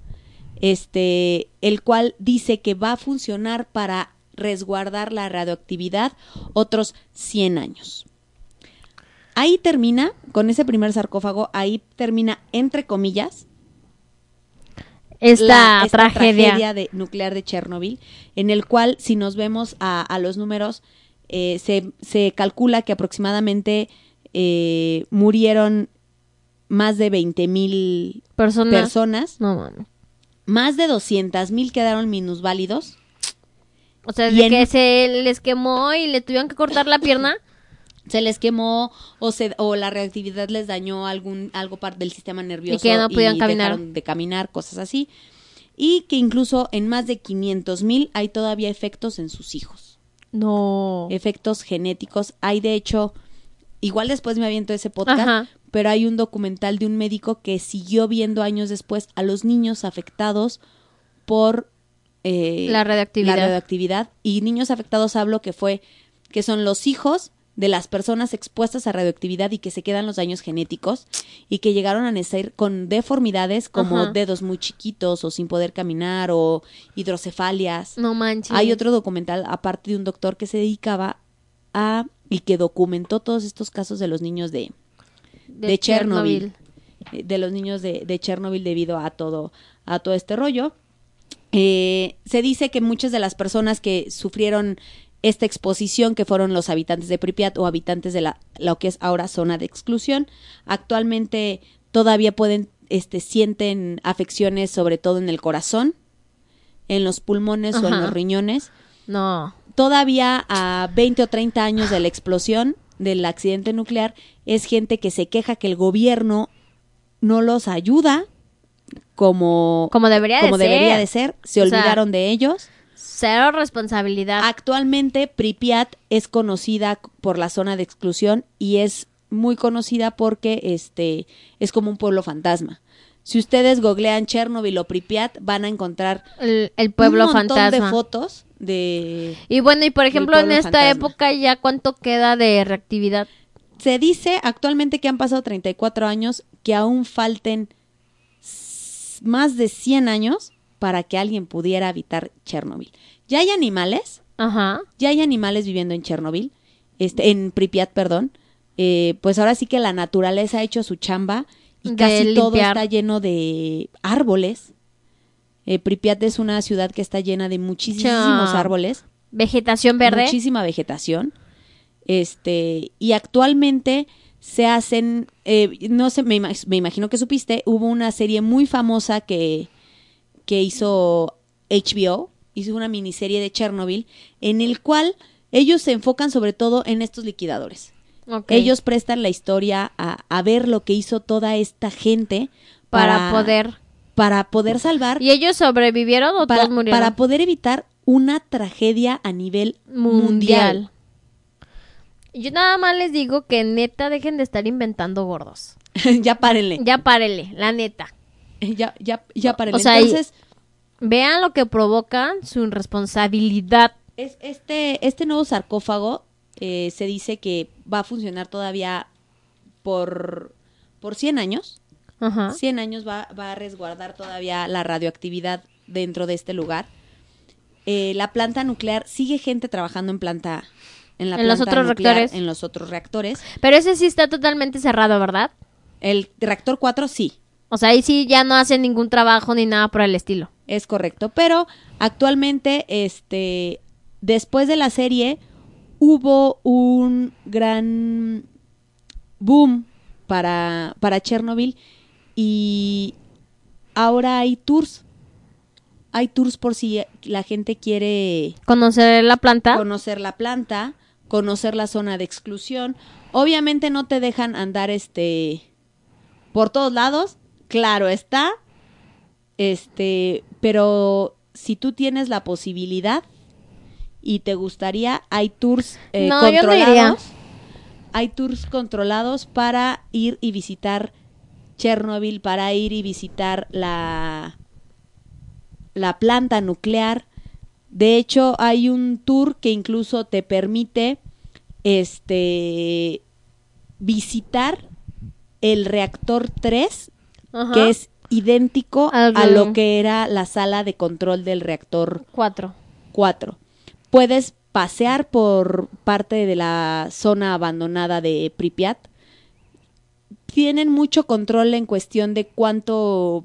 este, el cual dice que va a funcionar para resguardar la radioactividad otros 100 años. Ahí termina, con ese primer sarcófago, ahí termina, entre comillas, Esta tragedia. de, nuclear de Chernobyl, en el cual, si nos vemos a, a los números, eh, se, se calcula que aproximadamente eh, murieron más de 20 mil Personas. personas, No, mano. Más de 200 mil quedaron minusválidos. O sea, Y de en- que se les quemó y le tuvieron que cortar la pierna. se les quemó o se o la reactividad les dañó algún algo parte del sistema nervioso Y que no pudieron caminar. dejaron de caminar cosas así y que incluso en más de 500 mil hay todavía efectos en sus hijos No. efectos genéticos hay de hecho igual después me aviento ese podcast Ajá. Pero hay un documental de un médico que siguió viendo años después a los niños afectados por eh, La radioactividad. la radioactividad. y niños afectados hablo que fue que son los hijos de las personas expuestas a radioactividad y que se quedan los daños genéticos y que llegaron a nacer con deformidades como Ajá. dedos muy chiquitos o sin poder caminar o hidrocefalias. No manches. Hay otro documental aparte de un doctor que se dedicaba a y que documentó todos estos casos de los niños de, de Chernobyl. eh, de los niños de, de Chernobyl debido a todo, a todo este rollo. Eh, se dice que muchas de las personas que sufrieron esta exposición, que fueron los habitantes de Pripyat o habitantes de la, lo que es ahora zona de exclusión, actualmente todavía pueden, este, sienten afecciones sobre todo en el corazón, en los pulmones o en los riñones. No. Todavía a 20 o 30 años de la explosión del accidente nuclear, es gente que se queja que el gobierno no los ayuda como, Como debería de como ser. debería de ser. Se O sea, olvidaron de ellos. Cero responsabilidad. Actualmente Pripyat es conocida por la zona de exclusión y es muy conocida porque este es como un pueblo fantasma. Si ustedes googlean Chernobyl o Pripyat van a encontrar el, el pueblo un montón fantasma. de fotos de Y bueno, y por ejemplo, en esta fantasma. época ya cuánto queda de reactividad. Se dice actualmente que han pasado 34 años, que aún falten más de 100 años para que alguien pudiera habitar Chernobyl. Ya hay animales, Ajá. ya hay animales viviendo en Chernobyl, este, en Pripyat, perdón. Eh, pues ahora sí que la naturaleza ha hecho su chamba y De casi todo está lleno de árboles. Eh, Pripyat es una ciudad que está llena de muchísimos árboles Vegetación verde. muchísima vegetación. Este, y actualmente se hacen, eh, no sé, me, me imagino que supiste, hubo una serie muy famosa que, que hizo HBO, hizo una miniserie de Chernobyl, en el cual ellos se enfocan sobre todo en estos liquidadores. Ellos prestan la historia a, a ver lo que hizo toda esta gente para, poder. para poder salvar ¿Y ellos sobrevivieron o para, todos murieron? para poder evitar una tragedia a nivel mundial. mundial. Yo nada más les digo que neta dejen de estar inventando gordos. ya párenle. Ya párele, la neta. Ya, ya, ya párenle. O sea, Entonces, Vean lo que provocan su irresponsabilidad. es, este, este nuevo sarcófago eh, se dice que va a funcionar todavía por, por 100 años. Ajá. 100 años va, va a resguardar todavía la radioactividad dentro de este lugar. Eh, la planta nuclear, sigue gente trabajando en planta. En, la En los otros nuclear, reactores. En los otros reactores. Pero ese sí está totalmente cerrado, ¿verdad? El reactor 4 sí, O sea, ahí sí ya no hacen ningún trabajo ni nada por el estilo. Es correcto, pero actualmente, este, después de la serie, hubo un gran boom para, para Chernobyl y ahora hay tours. Hay tours por si la gente quiere Conocer la planta. conocer la planta, conocer la zona de exclusión. Obviamente no te dejan andar este por todos lados, claro está. Este, pero si tú tienes la posibilidad y te gustaría, hay tours eh, No, yo no controlados. hay tours controlados para ir y visitar Chernobyl, para ir y visitar la la planta nuclear. De hecho, hay un tour que incluso te permite este visitar el reactor 3, Ajá. que es idéntico a lo que era la sala de control del reactor Cuatro. 4. Puedes pasear por parte de la zona abandonada de Pripyat. Tienen mucho control en cuestión de cuánto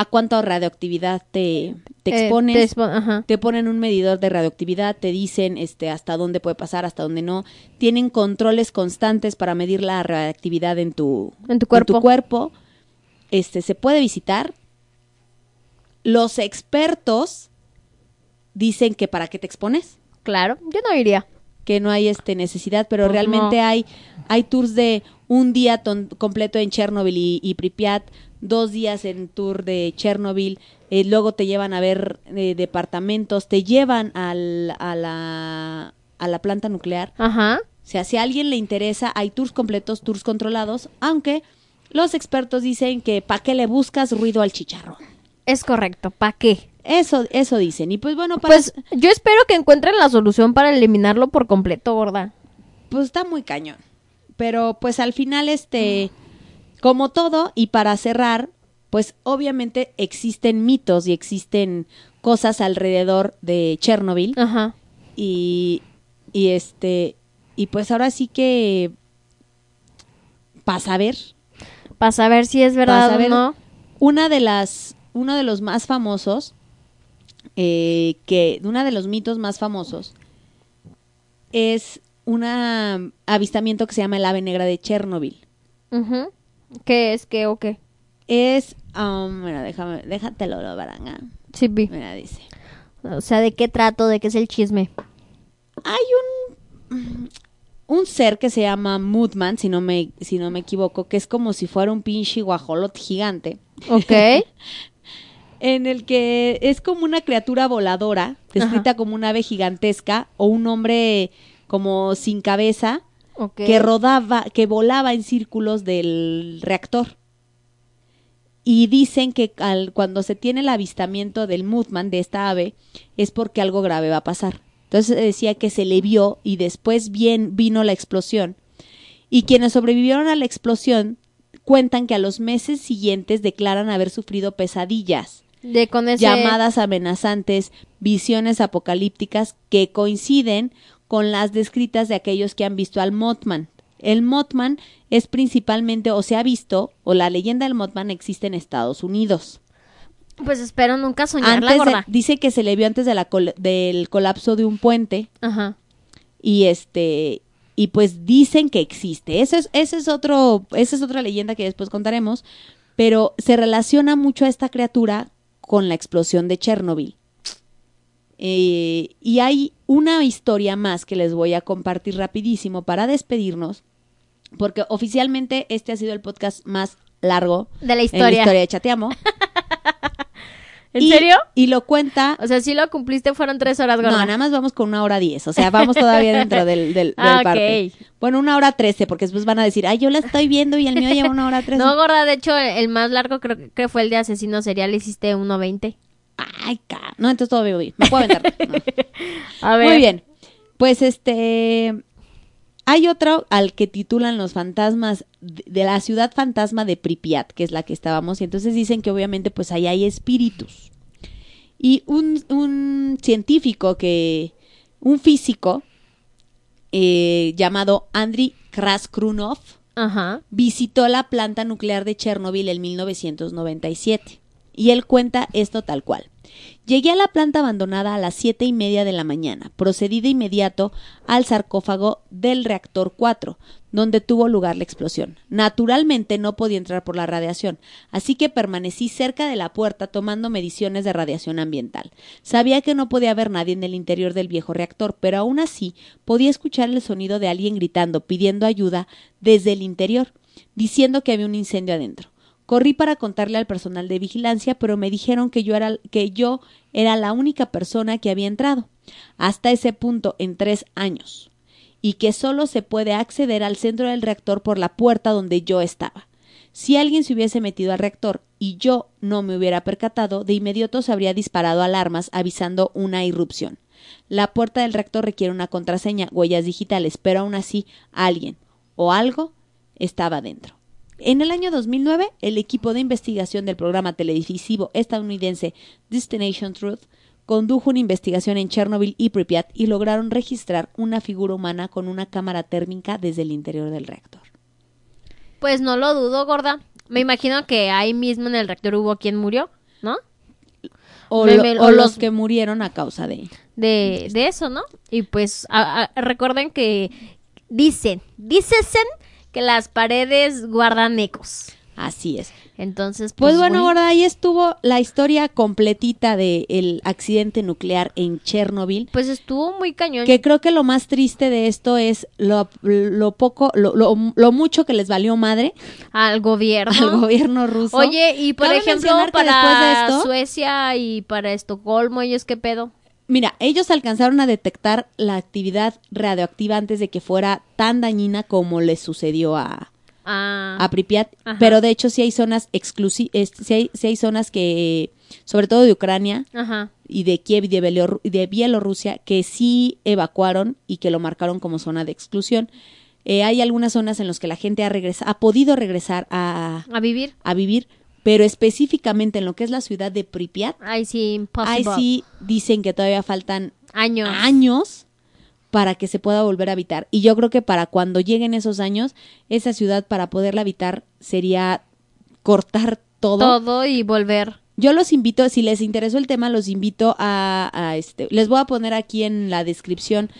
a cuánta radioactividad te, te Eh, expones. te expo- ajá. te ponen un medidor de radioactividad, te dicen este hasta dónde puede pasar, hasta dónde no. Tienen controles constantes para medir la radioactividad en tu, En tu cuerpo. cuerpo. Este se puede visitar. Los expertos dicen que para qué te expones, Claro, yo no iría. que no hay este necesidad, pero Pues realmente no. hay hay tours de un día ton- completo en Chernobyl y, y Pripyat, dos días en tour de Chernobyl, eh, luego te llevan a ver eh, departamentos, te llevan al- a, la, a la planta nuclear. Ajá. O sea, si a alguien le interesa, hay tours completos, tours controlados, aunque los expertos dicen que ¿para qué le buscas ruido al chicharrón? Es correcto. ¿Para qué? Eso, eso dicen. Y pues bueno, para, Pues yo espero que encuentren la solución para eliminarlo por completo, gorda. pues está muy cañón. Pero pues al final, este, como todo, y para cerrar, pues obviamente existen mitos y existen cosas alrededor de Chernobyl. Ajá. Y, y este, y pues ahora sí que, para saber, Para saber si es verdad o no. una de las, uno de los más famosos, eh, que, uno de los mitos más famosos, es un avistamiento que se llama el ave negra de Chernobyl. ¿Qué es? ¿Qué o qué? Es, um, mira, déjame, déjatelo lo baranga. Sí, vi. Mira, dice. O sea, ¿de qué trato? ¿De qué es el chisme? Hay un un ser que se llama Moodman, si no me si no me equivoco, que es como si fuera un pinche guajolot gigante, Ok. en el que es como una criatura voladora, descrita como un ave gigantesca o un hombre como sin cabeza que rodaba, que volaba en círculos del reactor. Y dicen que al- cuando se tiene el avistamiento del Moodman, de esta ave, es porque algo grave va a pasar. Entonces decía que se le vio y después bien vino la explosión. Y quienes sobrevivieron a la explosión cuentan que a los meses siguientes declaran haber sufrido pesadillas De con ese... llamadas amenazantes, visiones apocalípticas que coinciden con las descritas de aquellos que han visto al Mothman. El Mothman es principalmente, o se ha visto, o la leyenda del Mothman existe en Estados Unidos. Pues espero nunca soñarla, Antes de- gorda. dice que se le vio antes de la col- del colapso de un puente Ajá. y este y pues dicen que existe. Ese es, ese es otro, esa es otra leyenda que después contaremos, pero se relaciona mucho a esta criatura con la explosión de Chernobyl. Eh, y hay una historia más que les voy a compartir rapidísimo para despedirnos, porque oficialmente este ha sido el podcast más largo De la en la historia. historia de Chateamo. ¿En Y- serio? Y lo cuenta O sea, si lo cumpliste fueron tres horas, no, gorda. nada más vamos con una hora diez. O sea, vamos todavía dentro del, del, del Ah, ok. Bueno, una hora trece, porque después van a decir, ay, yo la estoy viendo y el mío lleva una hora trece. No, gorda, de hecho, el más largo creo que fue el de asesino serial. Hiciste 1.20. Ay, ca... No, entonces todo bien. Me puedo aventar. No. A ver. Muy bien. Pues este. Hay otro al que titulan los fantasmas de la ciudad fantasma de Pripyat, que es la que estábamos, y entonces dicen que obviamente pues ahí hay espíritus. Y un, un científico que, un físico eh, llamado Andriy Kraskrunov, Ajá. visitó la planta nuclear de Chernobyl en 1997. Y él cuenta esto tal cual. Llegué a la planta abandonada a las siete y media de la mañana. Procedí de inmediato al sarcófago del reactor 4, donde tuvo lugar la explosión. Naturalmente no podía entrar por la radiación, así que permanecí cerca de la puerta tomando mediciones de radiación ambiental. Sabía que no podía haber nadie en el interior del viejo reactor, pero aún así podía escuchar el sonido de alguien gritando, pidiendo ayuda desde el interior, diciendo que había un incendio adentro. Corrí para contarle al personal de vigilancia, pero me dijeron que yo era, que yo era la única persona que había entrado, hasta ese punto en tres años, y que solo se puede acceder al centro del reactor por la puerta donde yo estaba. Si alguien se hubiese metido al reactor y yo no me hubiera percatado, de inmediato se habría disparado alarmas avisando una irrupción. La puerta del reactor requiere una contraseña, huellas digitales, pero aún así alguien o algo estaba dentro. En el año 2009, el equipo de investigación del programa televisivo estadounidense Destination Truth condujo una investigación en Chernobyl y Pripyat y lograron registrar una figura humana con una cámara térmica desde el interior del reactor. Pues no lo dudo, gorda. Me imagino que ahí mismo en el reactor hubo quien murió. ¿no? O, Me- lo- me- o o los los- que murieron a causa de... de, de eso, ¿no? Y pues a- a- recuerden que dicen, dicen que las paredes guardan ecos. Así es. Entonces, Pues pues, bueno, gorda, ahí estuvo la historia completita del accidente nuclear en Chernobyl. pues estuvo muy cañón. Que creo que lo más triste de esto es lo, lo poco, lo, lo, lo mucho que les valió madre al gobierno. al gobierno ruso. Oye, y por Cabe ejemplo, para de esto- Suecia y para Estocolmo, ellos qué pedo. Mira, ellos alcanzaron a detectar la actividad radioactiva antes de que fuera tan dañina como les sucedió a, Ah, a Pripyat, Ajá. pero de hecho sí hay zonas exclusivas, sí hay, sí hay zonas que, sobre todo de Ucrania ajá. y de Kiev y de, de Bielorrusia, que sí evacuaron y que lo marcaron como zona de exclusión. Eh, hay algunas zonas en las que la gente ha, regresa- ha podido regresar a, A vivir. a vivir, pero específicamente en lo que es la ciudad de Pripyat, Ay, sí, ahí sí dicen que todavía faltan Años. años para que se pueda volver a habitar. Y yo creo que para cuando lleguen esos años, esa ciudad para poderla habitar sería cortar todo. Todo y volver. Yo los invito, si les interesó el tema, los invito a, a este, les voy a poner aquí en la descripción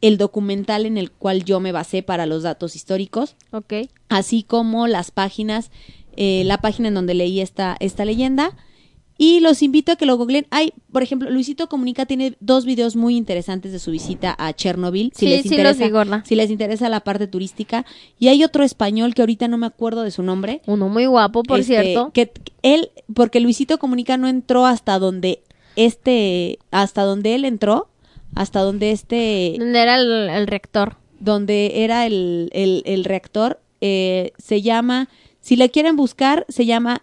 el documental en el cual yo me basé para los datos históricos, Ok. así como las páginas, eh, la página en donde leí esta, esta leyenda. Y los invito a que lo googleen. Hay, por ejemplo, Luisito Comunica tiene dos videos muy interesantes de su visita a Chernobyl. Si Sí, les sí los interesa, si les interesa la parte turística. Y hay otro español que ahorita no me acuerdo de su nombre. Uno muy guapo, por Este, cierto. Que él, porque Luisito Comunica no entró hasta donde este, hasta donde él entró, hasta donde este, ¿Dónde era el, el rector? donde era el, el, el reactor, eh, se llama, si le quieren buscar, se llama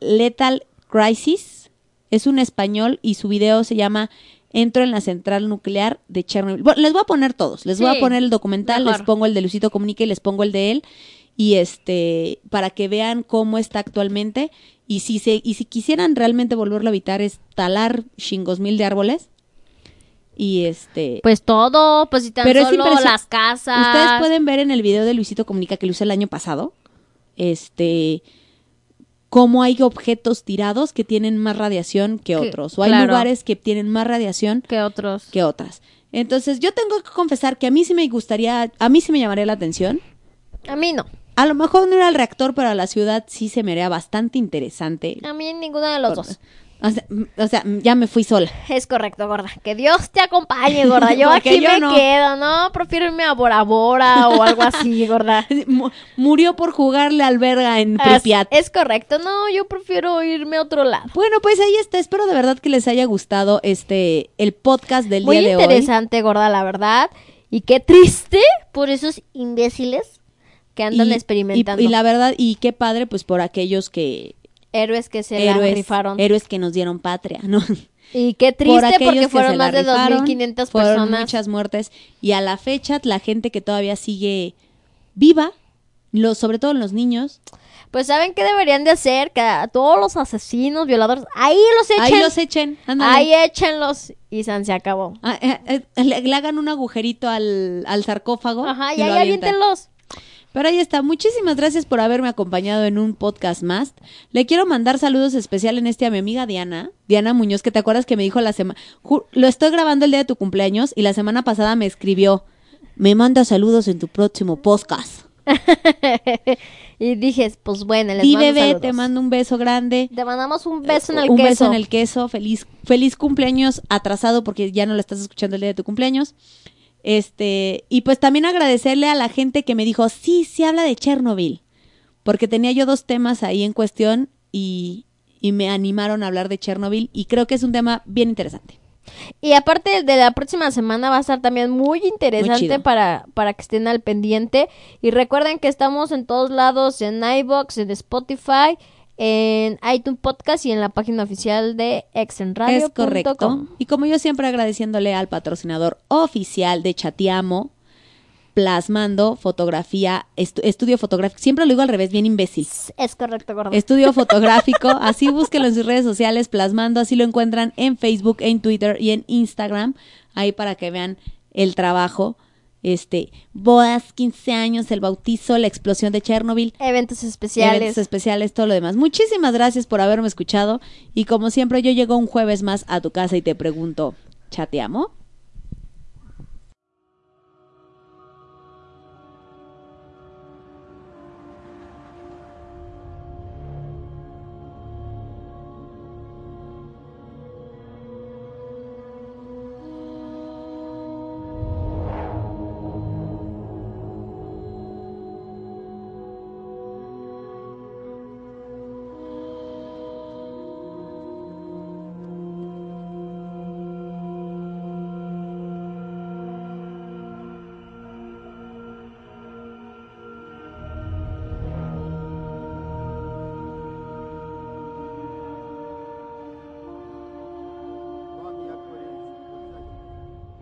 Lethal Crisis. Es un español y su video se llama Entro en la central nuclear de Chernobyl. Bueno, les voy a poner todos. Les voy a poner el documental, mejor. les pongo el de Luisito Comunica y les pongo el de él. Y este, para que vean cómo está actualmente. Y si se, y si quisieran realmente volverlo a habitar, es talar chingos mil de árboles. Y este. Pues todo, pues si tan Pero solo las casas. Ustedes pueden ver en el video de Luisito Comunica que lo hice el año pasado, este, cómo hay objetos tirados que tienen más radiación que Que- otros, o hay claro. lugares que tienen más radiación que otros. que otras. Entonces, yo tengo que confesar que a mí sí me gustaría, a mí sí me llamaría la atención. A mí no. A lo mejor no era el reactor, pero a la ciudad sí se me haría bastante interesante. A mí ninguno de los Por- dos. O sea, o sea, ya me fui sola. Es correcto, gorda. Que Dios te acompañe, gorda. Yo aquí yo me no. quedo, ¿no? Prefiero irme a Bora Bora o algo así, gorda. Mu- Murió por jugarle al verga en Es, Pripyat. es correcto. No, yo prefiero irme a otro lado. Bueno, pues ahí está. Espero de verdad que les haya gustado este el podcast del Muy día de hoy. interesante, gorda, la verdad. Y qué triste por esos imbéciles que andan Y- experimentando. Y, y la verdad, y qué padre, pues por aquellos que Héroes que se la héroes, rifaron. héroes que nos dieron patria, ¿no? Y qué Por triste aquellos porque que fueron la más de rifaron, 2.500 fueron personas. muchas muertes y a la fecha la gente que todavía sigue viva, los sobre todo los niños, Pues ¿saben qué deberían de hacer? Que a todos los asesinos, violadores, ahí los echen. ahí los echen, ándale. Ahí échenlos y san se acabó. Ah, eh, eh, le, le hagan un agujerito al, al sarcófago. Ajá, y lo ahí aviéntenlos. Pero ahí está. Muchísimas gracias por haberme acompañado en un podcast más. Le quiero mandar saludos especiales en este a mi amiga Diana, Diana Muñoz, que te acuerdas que me dijo la semana, lo estoy grabando el día de tu cumpleaños y la semana pasada me escribió, me manda saludos en tu próximo podcast. y dije, pues bueno, les mando bebé, saludos. te mando un beso grande. Te mandamos un beso en el un queso. beso en el queso. Feliz, feliz cumpleaños atrasado porque ya no lo estás escuchando el día de tu cumpleaños. Este, y pues también agradecerle a la gente que me dijo, sí, sí habla de Chernobyl. Porque tenía yo dos temas ahí en cuestión y, y me animaron a hablar de Chernobyl y creo que es un tema bien interesante. Y aparte de la próxima semana va a estar también muy interesante para, para que estén al pendiente. Y recuerden que estamos en todos lados, en iBox, en Spotify, en iTunes Podcast y en la página oficial de exenradio.com. Es correcto. Y como yo siempre agradeciéndole al patrocinador oficial de Chatiamo, plasmando fotografía, estu- estudio fotográfico, siempre lo digo al revés, bien imbécil. Es correcto, gordo. Estudio fotográfico, así búsquelo en sus redes sociales, plasmando, así lo encuentran en Facebook, en Twitter y en Instagram, ahí para que vean el trabajo este, bodas, 15 años, el bautizo, la explosión de Chernobyl. Eventos especiales. Eventos especiales, todo lo demás. Muchísimas gracias por haberme escuchado y como siempre yo llego un jueves más a tu casa y te pregunto, ¿chateamo?